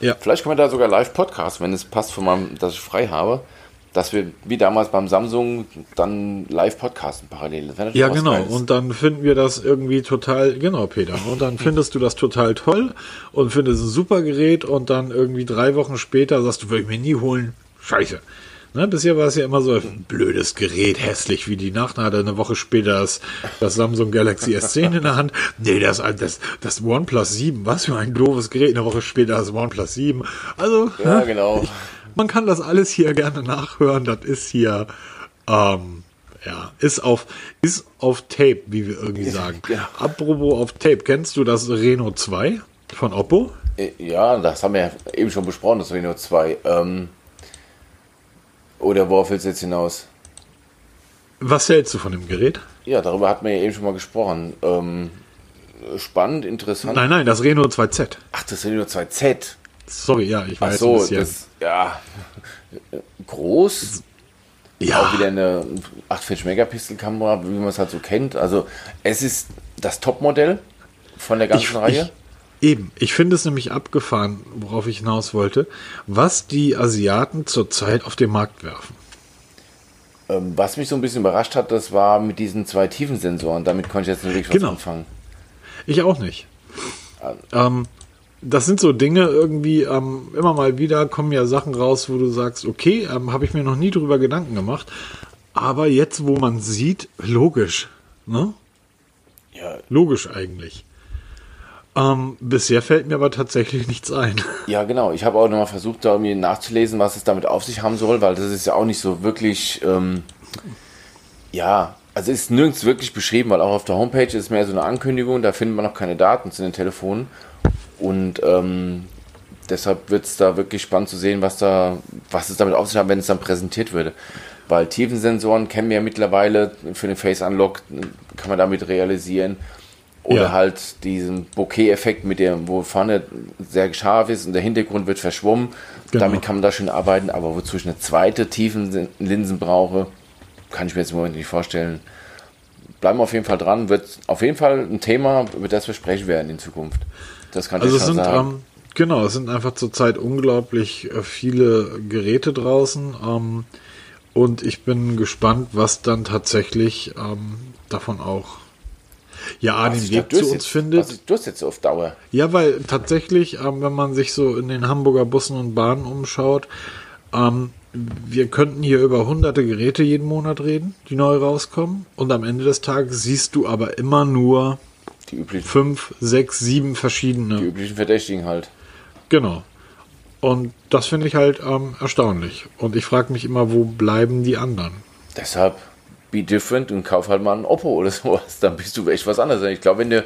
Ja. Vielleicht können wir da sogar live Podcast, wenn es passt von meinem, dass ich frei habe, dass wir wie damals beim Samsung dann live podcasten parallel. Ja, genau. Geiles. Und dann finden wir das irgendwie total, genau, Peter. Und dann findest du das total toll und findest ein super Gerät und dann irgendwie drei Wochen später sagst du, würde ich mir nie holen. Scheiße. Ne, bisher war es ja immer so ein blödes Gerät, hässlich wie die Nacht. Hat eine Woche später das, das Samsung Galaxy S10 in der Hand. Nee, das, das, das OnePlus 7, was für ein doofes Gerät. Eine Woche später das OnePlus 7. Also, ja, ne, genau. Ich, man kann das alles hier gerne nachhören. Das ist hier, ähm, ja, ist auf, ist auf Tape, wie wir irgendwie sagen. Ja. Apropos auf Tape, kennst du das Reno 2 von Oppo? Äh, ja, das haben wir eben schon besprochen, das Reno 2. Ähm, oder worauf willst du jetzt hinaus? Was hältst du von dem Gerät? Ja, darüber hatten wir ja eben schon mal gesprochen. Ähm, spannend, interessant. Nein, nein, das Reno 2Z. Ach, das Reno 2Z. Sorry, ja, ich weiß. Ach so, das, ja, groß. Ja. Auch wieder eine 48 Megapixel Kamera, wie man es halt so kennt. Also es ist das Topmodell von der ganzen ich, Reihe. Ich, Eben, ich finde es nämlich abgefahren, worauf ich hinaus wollte, was die Asiaten zurzeit auf den Markt werfen. Ähm, was mich so ein bisschen überrascht hat, das war mit diesen zwei Tiefensensoren. Damit konnte ich jetzt nicht wirklich genau. was anfangen. Ich auch nicht. Also. Ähm, das sind so Dinge irgendwie, ähm, immer mal wieder kommen ja Sachen raus, wo du sagst, okay, ähm, habe ich mir noch nie drüber Gedanken gemacht. Aber jetzt, wo man sieht, logisch. Ne? Ja. Logisch eigentlich. Ähm, bisher fällt mir aber tatsächlich nichts ein. (laughs) Ja, genau. Ich habe auch nochmal versucht, da mir nachzulesen, was es damit auf sich haben soll, weil das ist ja auch nicht so wirklich, ähm, ja, also ist nirgends wirklich beschrieben, weil auch auf der Homepage ist mehr so eine Ankündigung, da findet man noch keine Daten zu den Telefonen. Und ähm, deshalb wird es da wirklich spannend zu sehen, was da, was es damit auf sich hat, wenn es dann präsentiert würde. Weil Tiefensensoren kennen wir ja mittlerweile für den Face Unlock, kann man damit realisieren. Oder ja. halt diesen Bokeh-Effekt, mit dem, wo vorne sehr scharf ist und der Hintergrund wird verschwommen. Genau. Damit kann man da schön arbeiten, aber wozu ich eine zweite Tiefenlinsen brauche, kann ich mir jetzt im Moment nicht vorstellen. Bleiben wir auf jeden Fall dran, wird auf jeden Fall ein Thema, über das wir sprechen werden in Zukunft. Das kann also ich schon sind, sagen. Ähm, genau, es sind einfach zurzeit unglaublich äh, viele Geräte draußen. Ähm, und ich bin gespannt, was dann tatsächlich ähm, davon auch ja, was den Weg zu uns findet. Was das jetzt auf Dauer? Ja, weil tatsächlich, ähm, wenn man sich so in den Hamburger Bussen und Bahnen umschaut, ähm, wir könnten hier über hunderte Geräte jeden Monat reden, die neu rauskommen. Und am Ende des Tages siehst du aber immer nur die üblichen. fünf, sechs, sieben verschiedene. Die üblichen Verdächtigen halt. Genau. Und das finde ich halt ähm, erstaunlich. Und ich frage mich immer, wo bleiben die anderen? Deshalb be different und kauf halt mal ein Oppo oder (laughs) sowas. Dann bist du echt was anderes. Ich glaube, wenn du,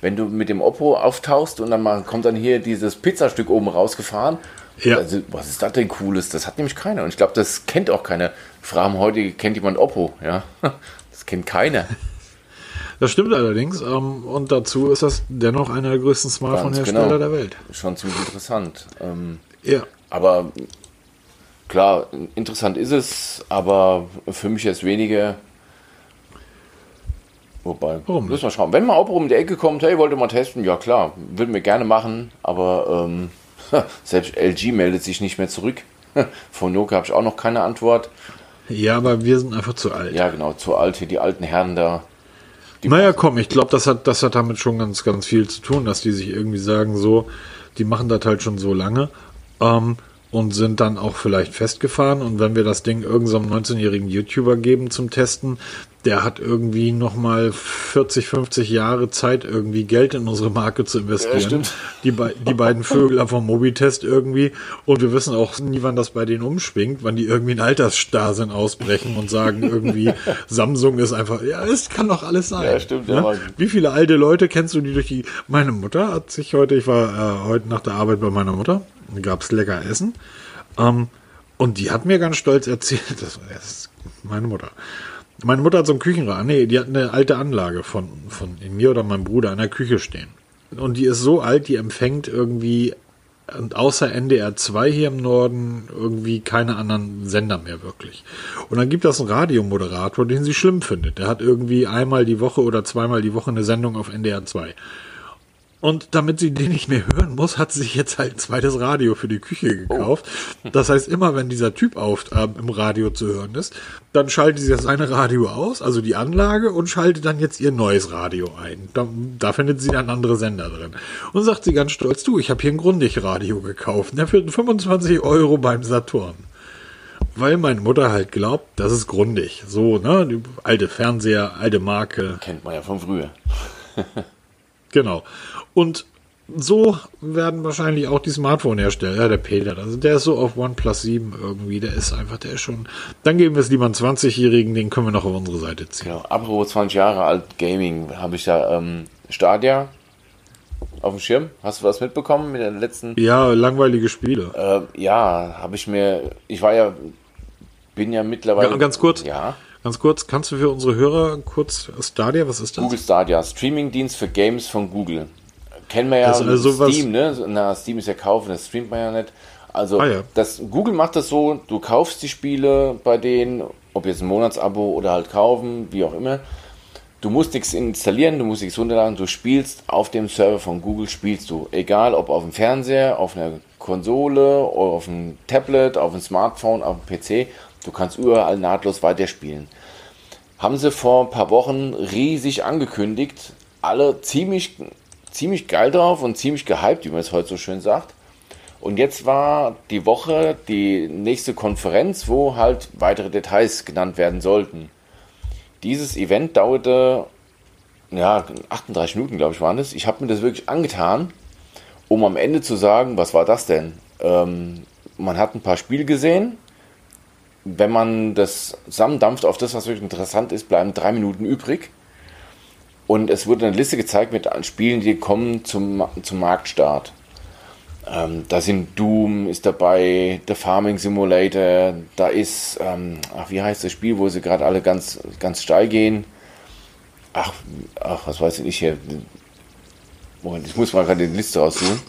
wenn du mit dem Oppo auftauchst und dann mal, kommt dann hier dieses Pizzastück oben rausgefahren. Ja. Also, was ist das denn Cooles? Das hat nämlich keiner. Und ich glaube, das kennt auch keiner. Fragen heute, kennt jemand Oppo? Ja, (laughs) das kennt keiner. Das stimmt allerdings. Ähm, und dazu ist das dennoch einer der größten Smartphone-Hersteller genau. der Welt. Schon ziemlich interessant. Ähm, ja. Aber klar, interessant ist es, aber für mich jetzt weniger Wobei, Warum müssen wir schauen. Wenn mal Oppo um die Ecke kommt, hey, wollte mal testen, ja klar, würden wir gerne machen, aber ähm, (laughs) selbst LG meldet sich nicht mehr zurück. (laughs) Von Nokia habe ich auch noch keine Antwort. Ja, aber wir sind einfach zu alt. Ja, genau, zu alt, hier die alten Herren da. Naja, komm, ich glaube, das hat, das hat damit schon ganz, ganz viel zu tun, dass die sich irgendwie sagen, so, die machen das halt schon so lange. Ähm, und sind dann auch vielleicht festgefahren. Und wenn wir das Ding irgendeinem so 19-jährigen YouTuber geben zum Testen, der hat irgendwie nochmal 40, 50 Jahre Zeit, irgendwie Geld in unsere Marke zu investieren. Ja, die, be die beiden Vögel vom Mobitest irgendwie. Und wir wissen auch nie, wann das bei denen umschwingt, wann die irgendwie in Altersstarrsinn ausbrechen und sagen irgendwie, (laughs) Samsung ist einfach, ja, es kann doch alles sein. Ja, stimmt. Ja? Wie viele alte Leute kennst du, die durch die, meine Mutter hat sich heute, ich war äh, heute nach der Arbeit bei meiner Mutter, gab es lecker Essen. Ähm, und die hat mir ganz stolz erzählt, (laughs) das, ist meine Mutter. Meine Mutter hat so ein Küchenrad, nee, die hat eine alte Anlage von, von mir oder meinem Bruder in der Küche stehen. Und die ist so alt, die empfängt irgendwie, und außer NDR 2 hier im Norden, irgendwie keine anderen Sender mehr wirklich. Und dann gibt es einen Radiomoderator, den sie schlimm findet. Der hat irgendwie einmal die Woche oder zweimal die Woche eine Sendung auf NDR 2. Und damit sie den nicht mehr hören muss, hat sie sich jetzt halt ein zweites Radio für die Küche gekauft. Oh. Das heißt, immer wenn dieser Typ auf ähm, im Radio zu hören ist, dann schaltet sie seine Radio aus, also die Anlage, und schaltet dann jetzt ihr neues Radio ein. Da, da findet sie dann andere Sender drin. Und sagt sie ganz stolz, du, ich habe hier ein Grundig-Radio gekauft. Der für 25 Euro beim Saturn. Weil meine Mutter halt glaubt, das ist grundig. So, ne? Die alte Fernseher, alte Marke. Kennt man ja von früher. (laughs) genau. Und so werden wahrscheinlich auch die Smartphone-Hersteller, der Peter, also der ist so auf OnePlus 7 irgendwie, der ist einfach, der ist schon, dann geben wir es lieber einen 20-Jährigen, den können wir noch auf unsere Seite ziehen. Genau, apropos 20 Jahre alt Gaming, habe ich da ähm, Stadia auf dem Schirm. Hast du was mitbekommen mit den letzten? Ja, langweilige Spiele. Äh, ja, habe ich mir, ich war ja, bin ja mittlerweile. Ja, ganz kurz. Ja. Ganz kurz, kannst du für unsere Hörer kurz Stadia, was ist das? Google Stadia, Streaming-Dienst für Games von Google kennen wir ja also, also Steam, ne? Na, Steam ist ja kaufen, das streamt man ja nicht. Also ah, ja. das, Google macht das so, du kaufst die Spiele bei denen, ob jetzt ein Monatsabo oder halt kaufen, wie auch immer. Du musst nichts installieren, du musst nichts runterladen, du spielst auf dem Server von Google, spielst du. Egal ob auf dem Fernseher, auf einer Konsole, oder auf einem Tablet, auf einem Smartphone, auf dem PC, du kannst überall nahtlos weiterspielen. Haben sie vor ein paar Wochen riesig angekündigt, alle ziemlich ziemlich geil drauf und ziemlich gehypt, wie man es heute so schön sagt. Und jetzt war die Woche die nächste Konferenz, wo halt weitere Details genannt werden sollten. Dieses Event dauerte ja 38 Minuten, glaube ich, waren es. Ich habe mir das wirklich angetan, um am Ende zu sagen, was war das denn? Ähm, man hat ein paar Spiele gesehen. Wenn man das zusammendampft auf das, was wirklich interessant ist, bleiben drei Minuten übrig. Und es wurde eine Liste gezeigt mit Spielen, die kommen zum, zum Marktstart. Ähm, da sind Doom ist dabei, The Farming Simulator, da ist, ähm, ach, wie heißt das Spiel, wo sie gerade alle ganz, ganz steil gehen? Ach, ach, was weiß ich hier. Moment, ich muss mal gerade die Liste raussuchen.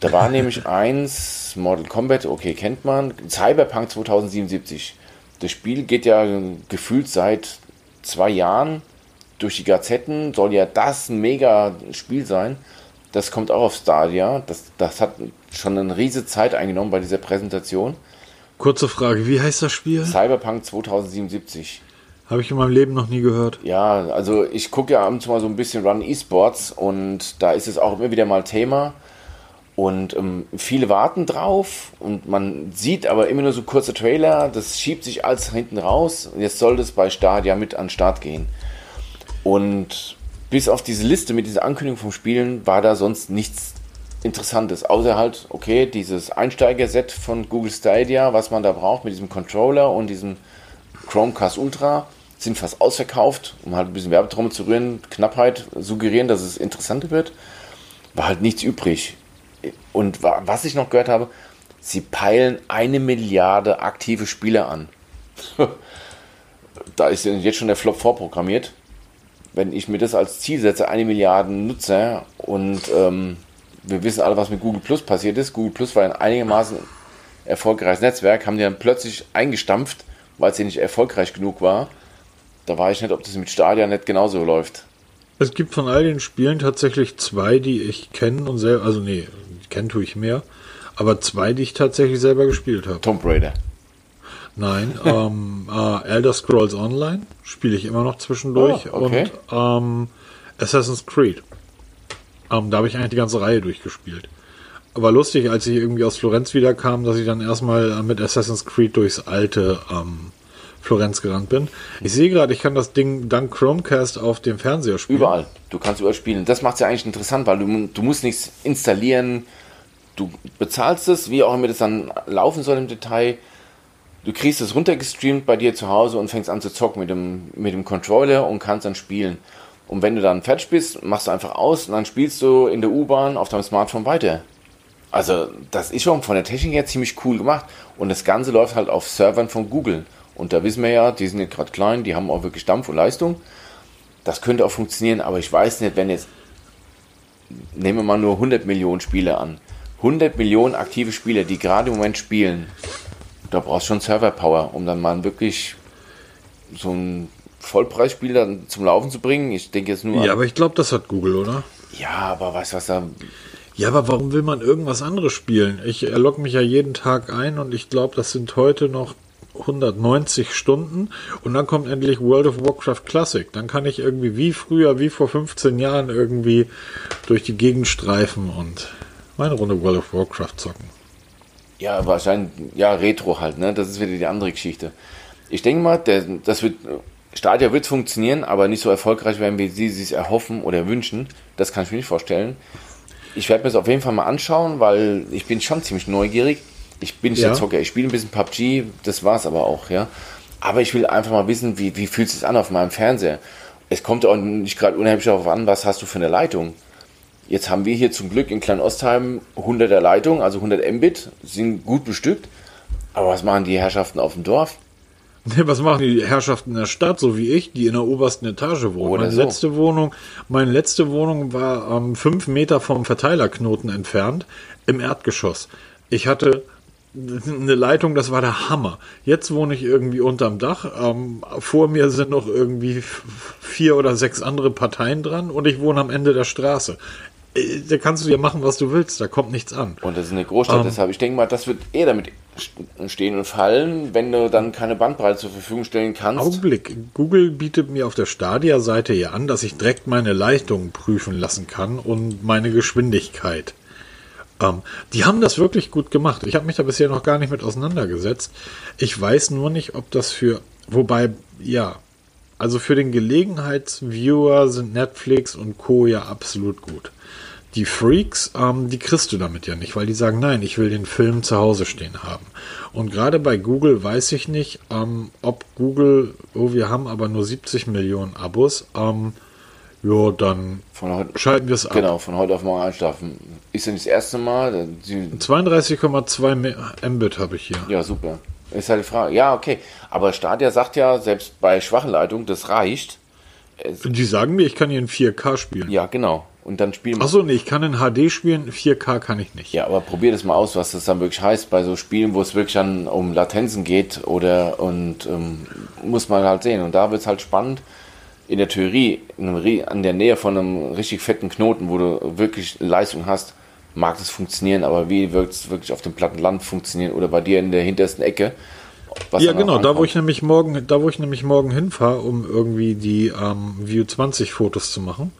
Da war (laughs) nämlich eins, Mortal Kombat, okay, kennt man. Cyberpunk 2077. Das Spiel geht ja gefühlt seit zwei Jahren durch die Gazetten, soll ja das ein mega Spiel sein. Das kommt auch auf Stadia. Das, das hat schon eine riesige Zeit eingenommen bei dieser Präsentation. Kurze Frage, wie heißt das Spiel? Cyberpunk 2077. Habe ich in meinem Leben noch nie gehört. Ja, also ich gucke ja abends mal so ein bisschen Run Esports und da ist es auch immer wieder mal Thema. Und ähm, viele warten drauf und man sieht aber immer nur so kurze Trailer, das schiebt sich alles hinten raus. Und jetzt soll das bei Stadia mit an den Start gehen. Und bis auf diese Liste mit dieser Ankündigung vom Spielen war da sonst nichts Interessantes. Außer halt, okay, dieses Einsteiger-Set von Google Stadia, was man da braucht mit diesem Controller und diesem Chromecast Ultra, sind fast ausverkauft, um halt ein bisschen Werbetrommel zu rühren, Knappheit suggerieren, dass es interessanter wird. War halt nichts übrig. Und was ich noch gehört habe, sie peilen eine Milliarde aktive Spieler an. (laughs) da ist jetzt schon der Flop vorprogrammiert wenn ich mir das als Ziel setze, eine Milliarde Nutzer und ähm, wir wissen alle, was mit Google Plus passiert ist. Google Plus war ein einigermaßen erfolgreiches Netzwerk, haben die dann plötzlich eingestampft, weil es ja nicht erfolgreich genug war. Da weiß ich nicht, ob das mit Stadia nicht genauso läuft. Es gibt von all den Spielen tatsächlich zwei, die ich kenne und selber, also nee, kennen tue ich mehr, aber zwei, die ich tatsächlich selber gespielt habe. Tomb Raider. Nein, (laughs) ähm, äh, Elder Scrolls Online spiele ich immer noch zwischendurch oh, okay. und ähm, Assassin's Creed. Ähm, da habe ich eigentlich die ganze Reihe durchgespielt. Aber lustig, als ich irgendwie aus Florenz wiederkam, dass ich dann erstmal mit Assassin's Creed durchs alte ähm, Florenz gerannt bin. Ich sehe gerade, ich kann das Ding dank Chromecast auf dem Fernseher spielen. Überall. Du kannst überall spielen. Das macht es ja eigentlich interessant, weil du, du musst nichts installieren. Du bezahlst es, wie auch immer das dann laufen soll im Detail du kriegst es runtergestreamt bei dir zu Hause und fängst an zu zocken mit dem, mit dem Controller und kannst dann spielen. Und wenn du dann fertig bist, machst du einfach aus und dann spielst du in der U-Bahn auf deinem Smartphone weiter. Also, das ist schon von der Technik her ziemlich cool gemacht. Und das Ganze läuft halt auf Servern von Google. Und da wissen wir ja, die sind nicht gerade klein, die haben auch wirklich Dampf und Leistung. Das könnte auch funktionieren, aber ich weiß nicht, wenn jetzt, nehmen wir mal nur 100 Millionen Spieler an. 100 Millionen aktive Spieler, die gerade im Moment spielen, da brauchst du schon Server-Power, um dann mal wirklich so ein Vollpreisspiel dann zum Laufen zu bringen. Ich denke jetzt nur. Ja, aber ich glaube, das hat Google, oder? Ja, aber weißt du, was da. Ja, aber warum will man irgendwas anderes spielen? Ich logge mich ja jeden Tag ein und ich glaube, das sind heute noch 190 Stunden und dann kommt endlich World of Warcraft Classic. Dann kann ich irgendwie wie früher, wie vor 15 Jahren irgendwie durch die Gegend streifen und meine Runde World of Warcraft zocken. Ja, wahrscheinlich, ja, Retro halt, ne? Das ist wieder die andere Geschichte. Ich denke mal, der, das wird, Stadia wird funktionieren, aber nicht so erfolgreich werden, wie sie sich erhoffen oder wünschen. Das kann ich mir nicht vorstellen. Ich werde mir das auf jeden Fall mal anschauen, weil ich bin schon ziemlich neugierig. Ich bin nicht ja. der Zocker, ich spiele ein bisschen PUBG, das war es aber auch, ja. Aber ich will einfach mal wissen, wie, wie fühlt es sich an auf meinem Fernseher. Es kommt auch nicht gerade unheimlich darauf an, was hast du für eine Leitung. Jetzt haben wir hier zum Glück in Kleinostheim 100er Leitung, also 100 Mbit, sind gut bestückt. Aber was machen die Herrschaften auf dem Dorf? (laughs) Was machen die Herrschaften in der Stadt, so wie ich, die in der obersten Etage wohnen? Oder meine so. letzte Wohnung, meine letzte Wohnung war ähm, fünf Meter vom Verteilerknoten entfernt, im Erdgeschoss. Ich hatte (laughs) eine Leitung, das war der Hammer. Jetzt wohne ich irgendwie unterm Dach. Ähm, vor mir sind noch irgendwie vier oder sechs andere Parteien dran und ich wohne am Ende der Straße. Da kannst du ja machen, was du willst, da kommt nichts an. Und das ist eine Großstadt, ähm. deshalb, ich denke mal, das wird eher damit stehen und fallen, wenn du dann keine Bandbreite zur Verfügung stellen kannst. Augenblick, Google bietet mir auf der Stadia-Seite ja an, dass ich direkt meine Leitung prüfen lassen kann und meine Geschwindigkeit. Ähm, die haben das wirklich gut gemacht. Ich habe mich da bisher noch gar nicht mit auseinandergesetzt. Ich weiß nur nicht, ob das für, wobei, ja, also für den Gelegenheitsviewer sind Netflix und Co. ja absolut gut die Freaks, ähm, die kriegst du damit ja nicht, weil die sagen, nein, ich will den Film zu Hause stehen haben. Und gerade bei Google weiß ich nicht, ähm, ob Google, oh, wir haben aber nur 70 Millionen Abos, ähm, ja, dann heute, schalten wir es ab. Genau, von heute auf morgen einschlafen. Ist nicht das erste Mal. 32,2 Mbit habe ich hier. Ja, super. Ist halt die Frage. Ja, okay. Aber Stadia sagt ja, selbst bei schwachen Leitungen, das reicht. Es die sagen mir, ich kann hier in 4K spielen. Ja, genau. Und dann spielen Achso, nee, ich kann in HD spielen, 4K kann ich nicht. Ja, aber probier das mal aus, was das dann wirklich heißt bei so Spielen, wo es wirklich dann um Latenzen geht oder und ähm, muss man halt sehen. Und da wird es halt spannend. In der Theorie, in, an der Nähe von einem richtig fetten Knoten, wo du wirklich Leistung hast, mag das funktionieren, aber wie wird es wirklich auf dem platten Land funktionieren oder bei dir in der hintersten Ecke? ja, genau, da wo ich nämlich morgen, da wo ich nämlich morgen hinfahre, um irgendwie die ähm, View 20 Fotos zu machen,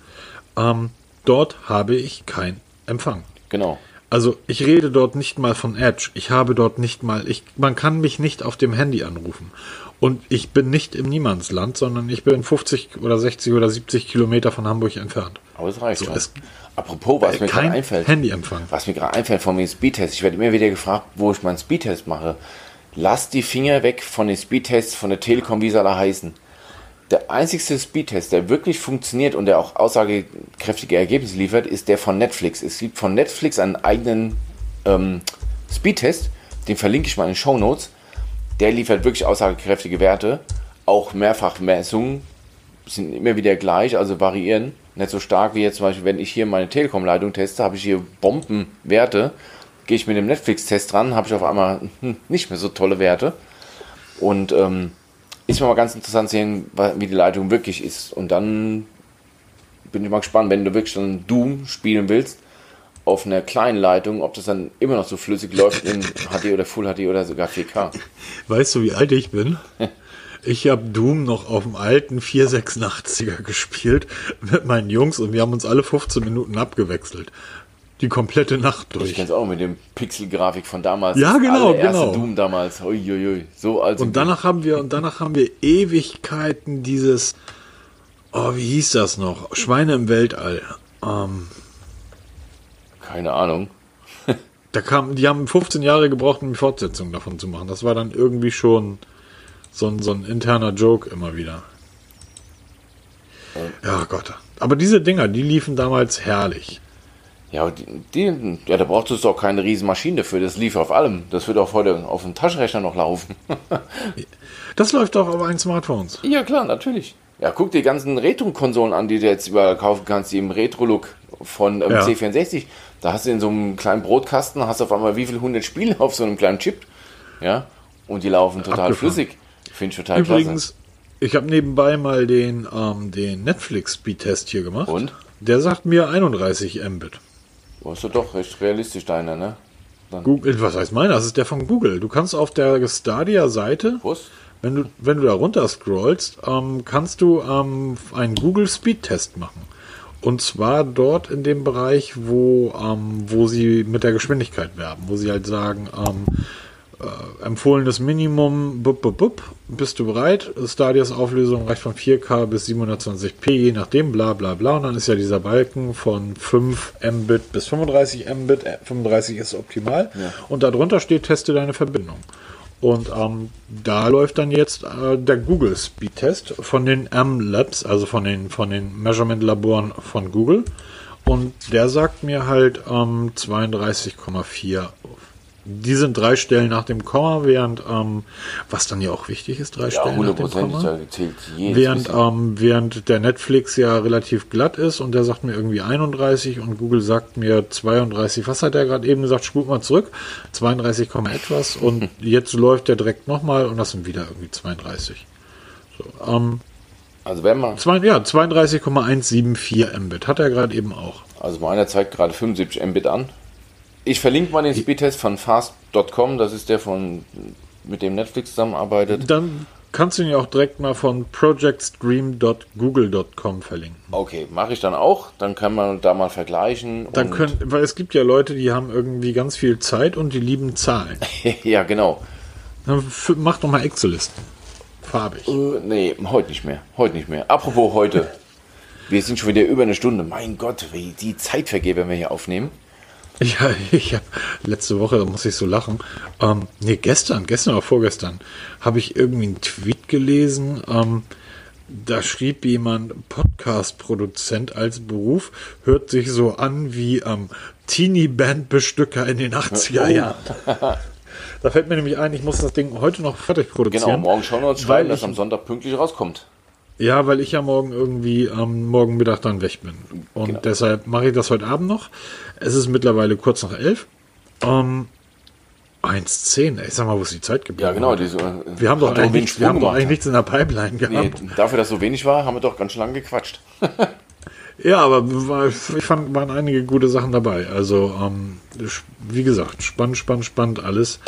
ähm, dort habe ich keinen Empfang. Genau. Also ich rede dort nicht mal von Edge. Ich habe dort nicht mal, ich, man kann mich nicht auf dem Handy anrufen. Und ich bin nicht im Niemandsland, sondern ich bin 50 oder 60 oder 70 Kilometer von Hamburg entfernt. Aber es reicht so, schon. Es, Apropos, was mir gerade einfällt. Handyempfang. Was mir gerade einfällt von mir Speedtest. Ich werde immer wieder gefragt, wo ich meinen Speedtest mache. Lass die Finger weg von den Speedtests von der Telekom, wie soll er heißen. Der einzigste Speedtest, der wirklich funktioniert und der auch aussagekräftige Ergebnisse liefert, ist der von Netflix. Es gibt von Netflix einen eigenen ähm, Speedtest, den verlinke ich mal in den Show Notes. Der liefert wirklich aussagekräftige Werte. Auch Mehrfachmessungen sind immer wieder gleich, also variieren. Nicht so stark wie jetzt zum Beispiel, wenn ich hier meine Telekom-Leitung teste, habe ich hier Bombenwerte. Gehe ich mit dem Netflix-Test dran, habe ich auf einmal hm, nicht mehr so tolle Werte. Und ähm, ist mir mal ganz interessant zu sehen, wie die Leitung wirklich ist. Und dann bin ich mal gespannt, wenn du wirklich dann Doom spielen willst, auf einer kleinen Leitung, ob das dann immer noch so flüssig läuft in (laughs) HD oder Full HD oder sogar 4K. Weißt du, wie alt ich bin? Ich habe Doom noch auf dem alten 486er gespielt mit meinen Jungs und wir haben uns alle 15 Minuten abgewechselt. Die komplette Nacht durch. Ich kenn's auch mit dem Pixel-Grafik von damals. Ja, genau, genau. Doom damals. Uiuiui. So alt. Und danach haben wir, und danach haben wir Ewigkeiten dieses, oh, wie hieß das noch? Schweine im Weltall. Ähm, Keine Ahnung. (laughs) da kam, die haben 15 Jahre gebraucht, um die Fortsetzung davon zu machen. Das war dann irgendwie schon, so ein, so ein interner Joke immer wieder. Ja, Gott. Aber diese Dinger, die liefen damals herrlich. Ja, die, die, ja, da braucht es doch keine riesen Maschine dafür. Das lief auf allem. Das wird auch heute auf dem Taschenrechner noch laufen. (laughs) das läuft doch auf allen Smartphones. Ja, klar, natürlich. Ja, guck dir die ganzen Retro-Konsolen an, die du jetzt überall kaufen kannst, die im Retro-Look von ähm, ja. C64. Da hast du in so einem kleinen Brotkasten, hast auf einmal wie viel hundert Spiele (laughs) auf so einem kleinen Chip. Ja, und die laufen total Abgefahren. flüssig. Finde ich total Übrigens, klasse. ich habe nebenbei mal den, ähm, den Netflix-Speed-Test hier gemacht. Und? Der sagt mir 31 Mbit. Du hast ja doch recht realistisch deiner, ne? Dann Google, was heißt meiner? Das ist der von Google. Du kannst auf der Stadia-Seite, wenn du, wenn du da runter scrollst, ähm, kannst du ähm, einen Google Speed-Test machen. Und zwar dort in dem Bereich, wo, ähm, wo sie mit der Geschwindigkeit werben, wo sie halt sagen, ähm, äh, empfohlenes Minimum, bup, bup, bup, bist du bereit? Stadias Auflösung reicht von 4K bis 720p, je nachdem, bla bla bla. Und dann ist ja dieser Balken von 5 Mbit bis 35 Mbit. 35 äh, ist optimal. Ja. Und darunter steht, teste deine Verbindung. Und ähm, da läuft dann jetzt äh, der Google Speed Test von den M-Labs, also von den, von den Measurement-Laboren von Google. Und der sagt mir halt ähm, 32,4 die sind drei Stellen nach dem Komma, während, ähm, was dann ja auch wichtig ist, drei ja, Stellen nach dem Komma. Während, ähm, während der Netflix ja relativ glatt ist und der sagt mir irgendwie 31 und Google sagt mir 32. Was hat er gerade eben gesagt? Spult mal zurück. 32, etwas und (laughs) jetzt läuft der direkt nochmal und das sind wieder irgendwie 32. So, ähm, also wenn man. Zwei, ja, 32,174 Mbit hat er gerade eben auch. Also meiner zeigt gerade 75 Mbit an. Ich verlinke mal den Speedtest von fast.com, das ist der von mit dem Netflix zusammenarbeitet. Dann kannst du ihn ja auch direkt mal von projectstream.google.com verlinken. Okay, mache ich dann auch. Dann kann man da mal vergleichen. Dann können, weil es gibt ja Leute, die haben irgendwie ganz viel Zeit und die lieben Zahlen. (laughs) ja, genau. Dann mach doch mal Excel-Listen. Farbig. Uh, nee, heute nicht mehr. Heute nicht mehr. Apropos heute. Wir sind schon wieder über eine Stunde. Mein Gott, wie die Zeit vergeht, wenn wir hier aufnehmen. (laughs) Ja, ich habe letzte Woche, muss ich so lachen. Ähm, nee, gestern, gestern oder vorgestern, habe ich irgendwie einen Tweet gelesen. Ähm, da schrieb jemand, Podcast-Produzent als Beruf hört sich so an wie ähm, Teenie-Band-Bestücker in den 80er Jahren. (laughs) da fällt mir nämlich ein, ich muss das Ding heute noch fertig produzieren. Genau, morgen schauen wir uns schreiben, dass am Sonntag pünktlich rauskommt. Ja, weil ich ja morgen irgendwie am morgen Mittag dann weg bin. Und genau. deshalb mache ich das heute Abend noch. Es ist mittlerweile kurz nach elf. Ähm, 1,10. Ich sag mal, wo ist die Zeit geblieben? Ja, genau. Diese, wir haben doch eigentlich, wir haben doch eigentlich nichts in der Pipeline gehabt. Nee, dafür, dass so wenig war, haben wir doch ganz schön lange gequatscht. (laughs) ja, aber ich fand, waren einige gute Sachen dabei. Also, ähm, wie gesagt, spannend, spannend, spannend alles.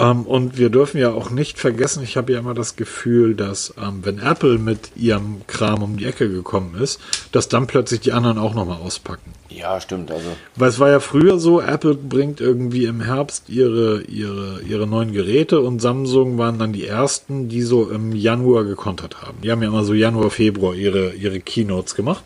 Ähm, und wir dürfen ja auch nicht vergessen, ich habe ja immer das Gefühl, dass ähm, wenn Apple mit ihrem Kram um die Ecke gekommen ist, dass dann plötzlich die anderen auch nochmal auspacken. Ja, stimmt. Also. Weil es war ja früher so, Apple bringt irgendwie im Herbst ihre, ihre, ihre neuen Geräte und Samsung waren dann die ersten, die so im Januar gekontert haben. Die haben ja immer so Januar, Februar ihre, ihre Keynotes gemacht.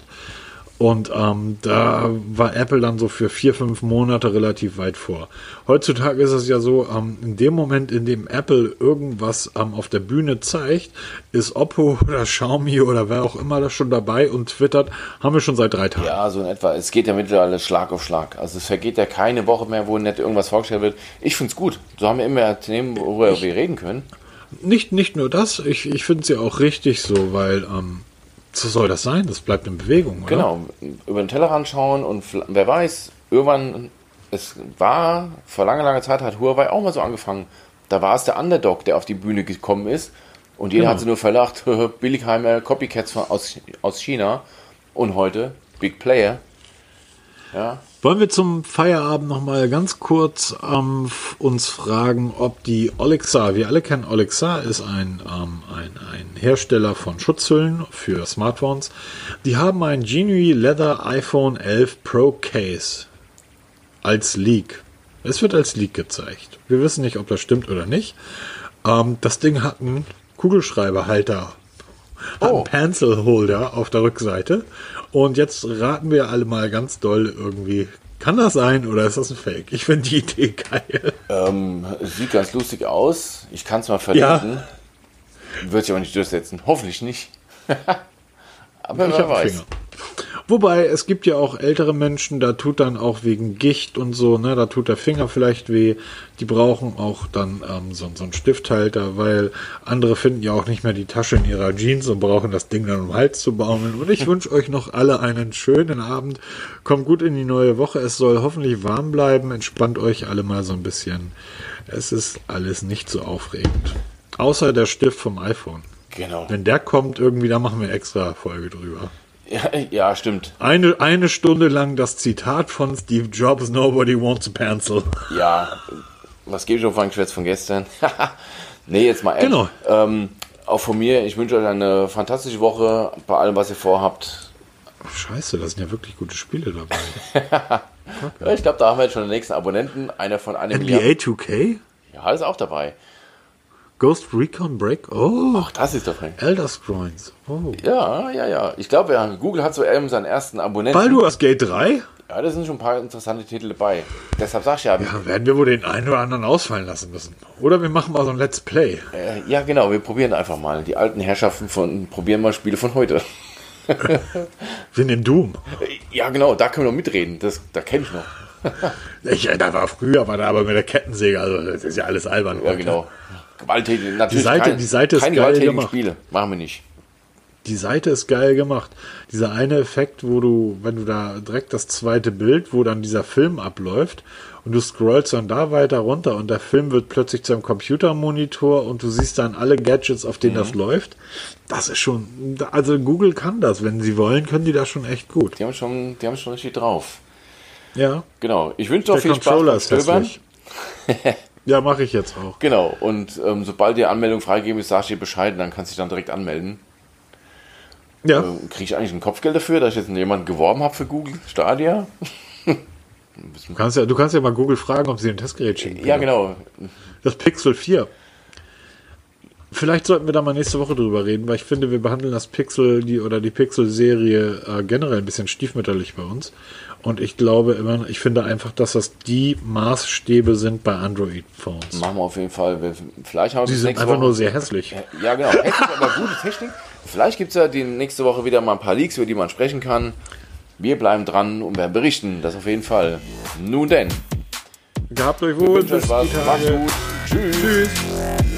Und ähm, da war Apple dann so für vier, fünf Monate relativ weit vor. Heutzutage ist es ja so, ähm, in dem Moment, in dem Apple irgendwas ähm, auf der Bühne zeigt, ist Oppo (laughs) oder Xiaomi oder wer auch immer das schon dabei und twittert, haben wir schon seit drei Tagen. Ja, so in etwa. Es geht ja mittlerweile Schlag auf Schlag. Also es vergeht ja keine Woche mehr, wo nicht irgendwas vorgestellt wird. Ich finde es gut. So haben wir immer Themen, worüber ich, wir reden können. Nicht, nicht nur das, ich, ich finde es ja auch richtig so, weil ähm, so soll das sein, das bleibt in Bewegung. Oder? Genau, über den Tellerrand schauen und wer weiß, irgendwann, es war, vor langer, langer Zeit hat Huawei auch mal so angefangen. Da war es der Underdog, der auf die Bühne gekommen ist und jeder genau. hat sie nur verlacht, (laughs) Billigheimer Copycats von, aus, aus China und heute Big Player. Ja. Wollen wir zum Feierabend noch mal ganz kurz ähm, uns fragen, ob die Alexa, wir alle kennen Alexa, ist ein, ähm, ein, ein Hersteller von Schutzhüllen für Smartphones. Die haben ein Genie Leather iPhone 11 Pro Case als Leak. Es wird als Leak gezeigt. Wir wissen nicht, ob das stimmt oder nicht. Ähm, das Ding hat einen Kugelschreiberhalter, hat oh. einen Pencil Holder auf der Rückseite und jetzt raten wir alle mal ganz doll irgendwie. Kann das sein oder ist das ein Fake? Ich finde die Idee geil. Ähm, sieht ganz lustig aus. Ich kann es mal verlinken. Ja. Wird sich aber nicht durchsetzen. Hoffentlich nicht. (laughs) aber ich wer weiß. Finger. Wobei, es gibt ja auch ältere Menschen, da tut dann auch wegen Gicht und so, ne, da tut der Finger vielleicht weh. Die brauchen auch dann ähm, so, so einen Stifthalter, weil andere finden ja auch nicht mehr die Tasche in ihrer Jeans und brauchen das Ding dann um Hals zu baumeln. Und ich (laughs) wünsche euch noch alle einen schönen Abend. Kommt gut in die neue Woche. Es soll hoffentlich warm bleiben. Entspannt euch alle mal so ein bisschen. Es ist alles nicht so aufregend. Außer der Stift vom iPhone. Genau. Wenn der kommt, irgendwie, da machen wir extra Folge drüber. Ja, (laughs) ja, stimmt. Eine, eine Stunde lang das Zitat von Steve Jobs, Nobody wants a pencil. (laughs) Ja, was gebe ich auf ein Geschwätz von gestern? (laughs) nee, jetzt mal ehrlich. Genau. Ähm, auch von mir, ich wünsche euch eine fantastische Woche bei allem, was ihr vorhabt. scheiße, da sind ja wirklich gute Spiele dabei. ich glaube, da haben wir jetzt schon den nächsten Abonnenten. Einer von einem NBA Milliard. 2K? Ja, ist auch dabei. Ghost Recon Break. Oh, Ach, das ist doch ein. Elder Scrolls. Oh. Ja, ja, ja. Ich glaube, ja, Google hat so eben seinen ersten Abonnenten. Baldur's Gate 3? Ja, da sind schon ein paar interessante Titel dabei. Deshalb sag ich ja. Ja, werden wir wohl den einen oder anderen ausfallen lassen müssen. Oder wir machen mal so ein Let's Play. Äh, ja, genau. Wir probieren einfach mal. Die alten Herrschaften von, probieren mal Spiele von heute. (laughs) wir nehmen Doom. Ja, genau. Da können wir noch mitreden. Das, da kenne ich noch. ich, da war früher, war da aber mit der Kettensäge. Also, das ist ja alles albern. Ja, heute. genau. Gewalttätige, natürlich. Die Seite, kein, die Seite ist geil gemacht. Spiele. Machen wir nicht. Die Seite ist geil gemacht. Dieser eine Effekt, wo du, wenn du da direkt das zweite Bild, wo dann dieser Film abläuft und du scrollst dann da weiter runter und der Film wird plötzlich zu einem Computermonitor und du siehst dann alle Gadgets, auf denen mhm. das läuft. Das ist schon, also Google kann das. Wenn sie wollen, können die das schon echt gut. Die haben schon, die haben schon richtig drauf. Ja. Genau. Ich wünsche dir viel Spaß beim (laughs) Ja, mache ich jetzt auch. Genau, und ähm, sobald die Anmeldung freigegeben ist, sagst du dir Bescheid, dann kannst du dich dann direkt anmelden. Ja. Ähm, Kriege ich eigentlich ein Kopfgeld dafür, dass ich jetzt jemanden geworben habe für Google Stadia? (laughs) du, kannst ja, du kannst ja mal Google fragen, ob sie ein Testgerät schicken. Ja, genau. Das Pixel 4. Vielleicht sollten wir da mal nächste Woche drüber reden, weil ich finde, wir behandeln das Pixel die, oder die Pixel-Serie äh, generell ein bisschen stiefmütterlich bei uns. Und ich glaube immer, ich finde einfach, dass das die Maßstäbe sind bei Android-Phones. Machen wir auf jeden Fall. Vielleicht haben Sie sind einfach Woche. nur sehr hässlich. Ja, genau. Hässlich, aber gute Technik. Vielleicht gibt es ja die nächste Woche wieder mal ein paar Leaks, über die man sprechen kann. Wir bleiben dran und werden berichten, das auf jeden Fall. Nun denn. Gehabt euch wohl. Bis die Tage. Macht's gut. Tschüss. Tschüss.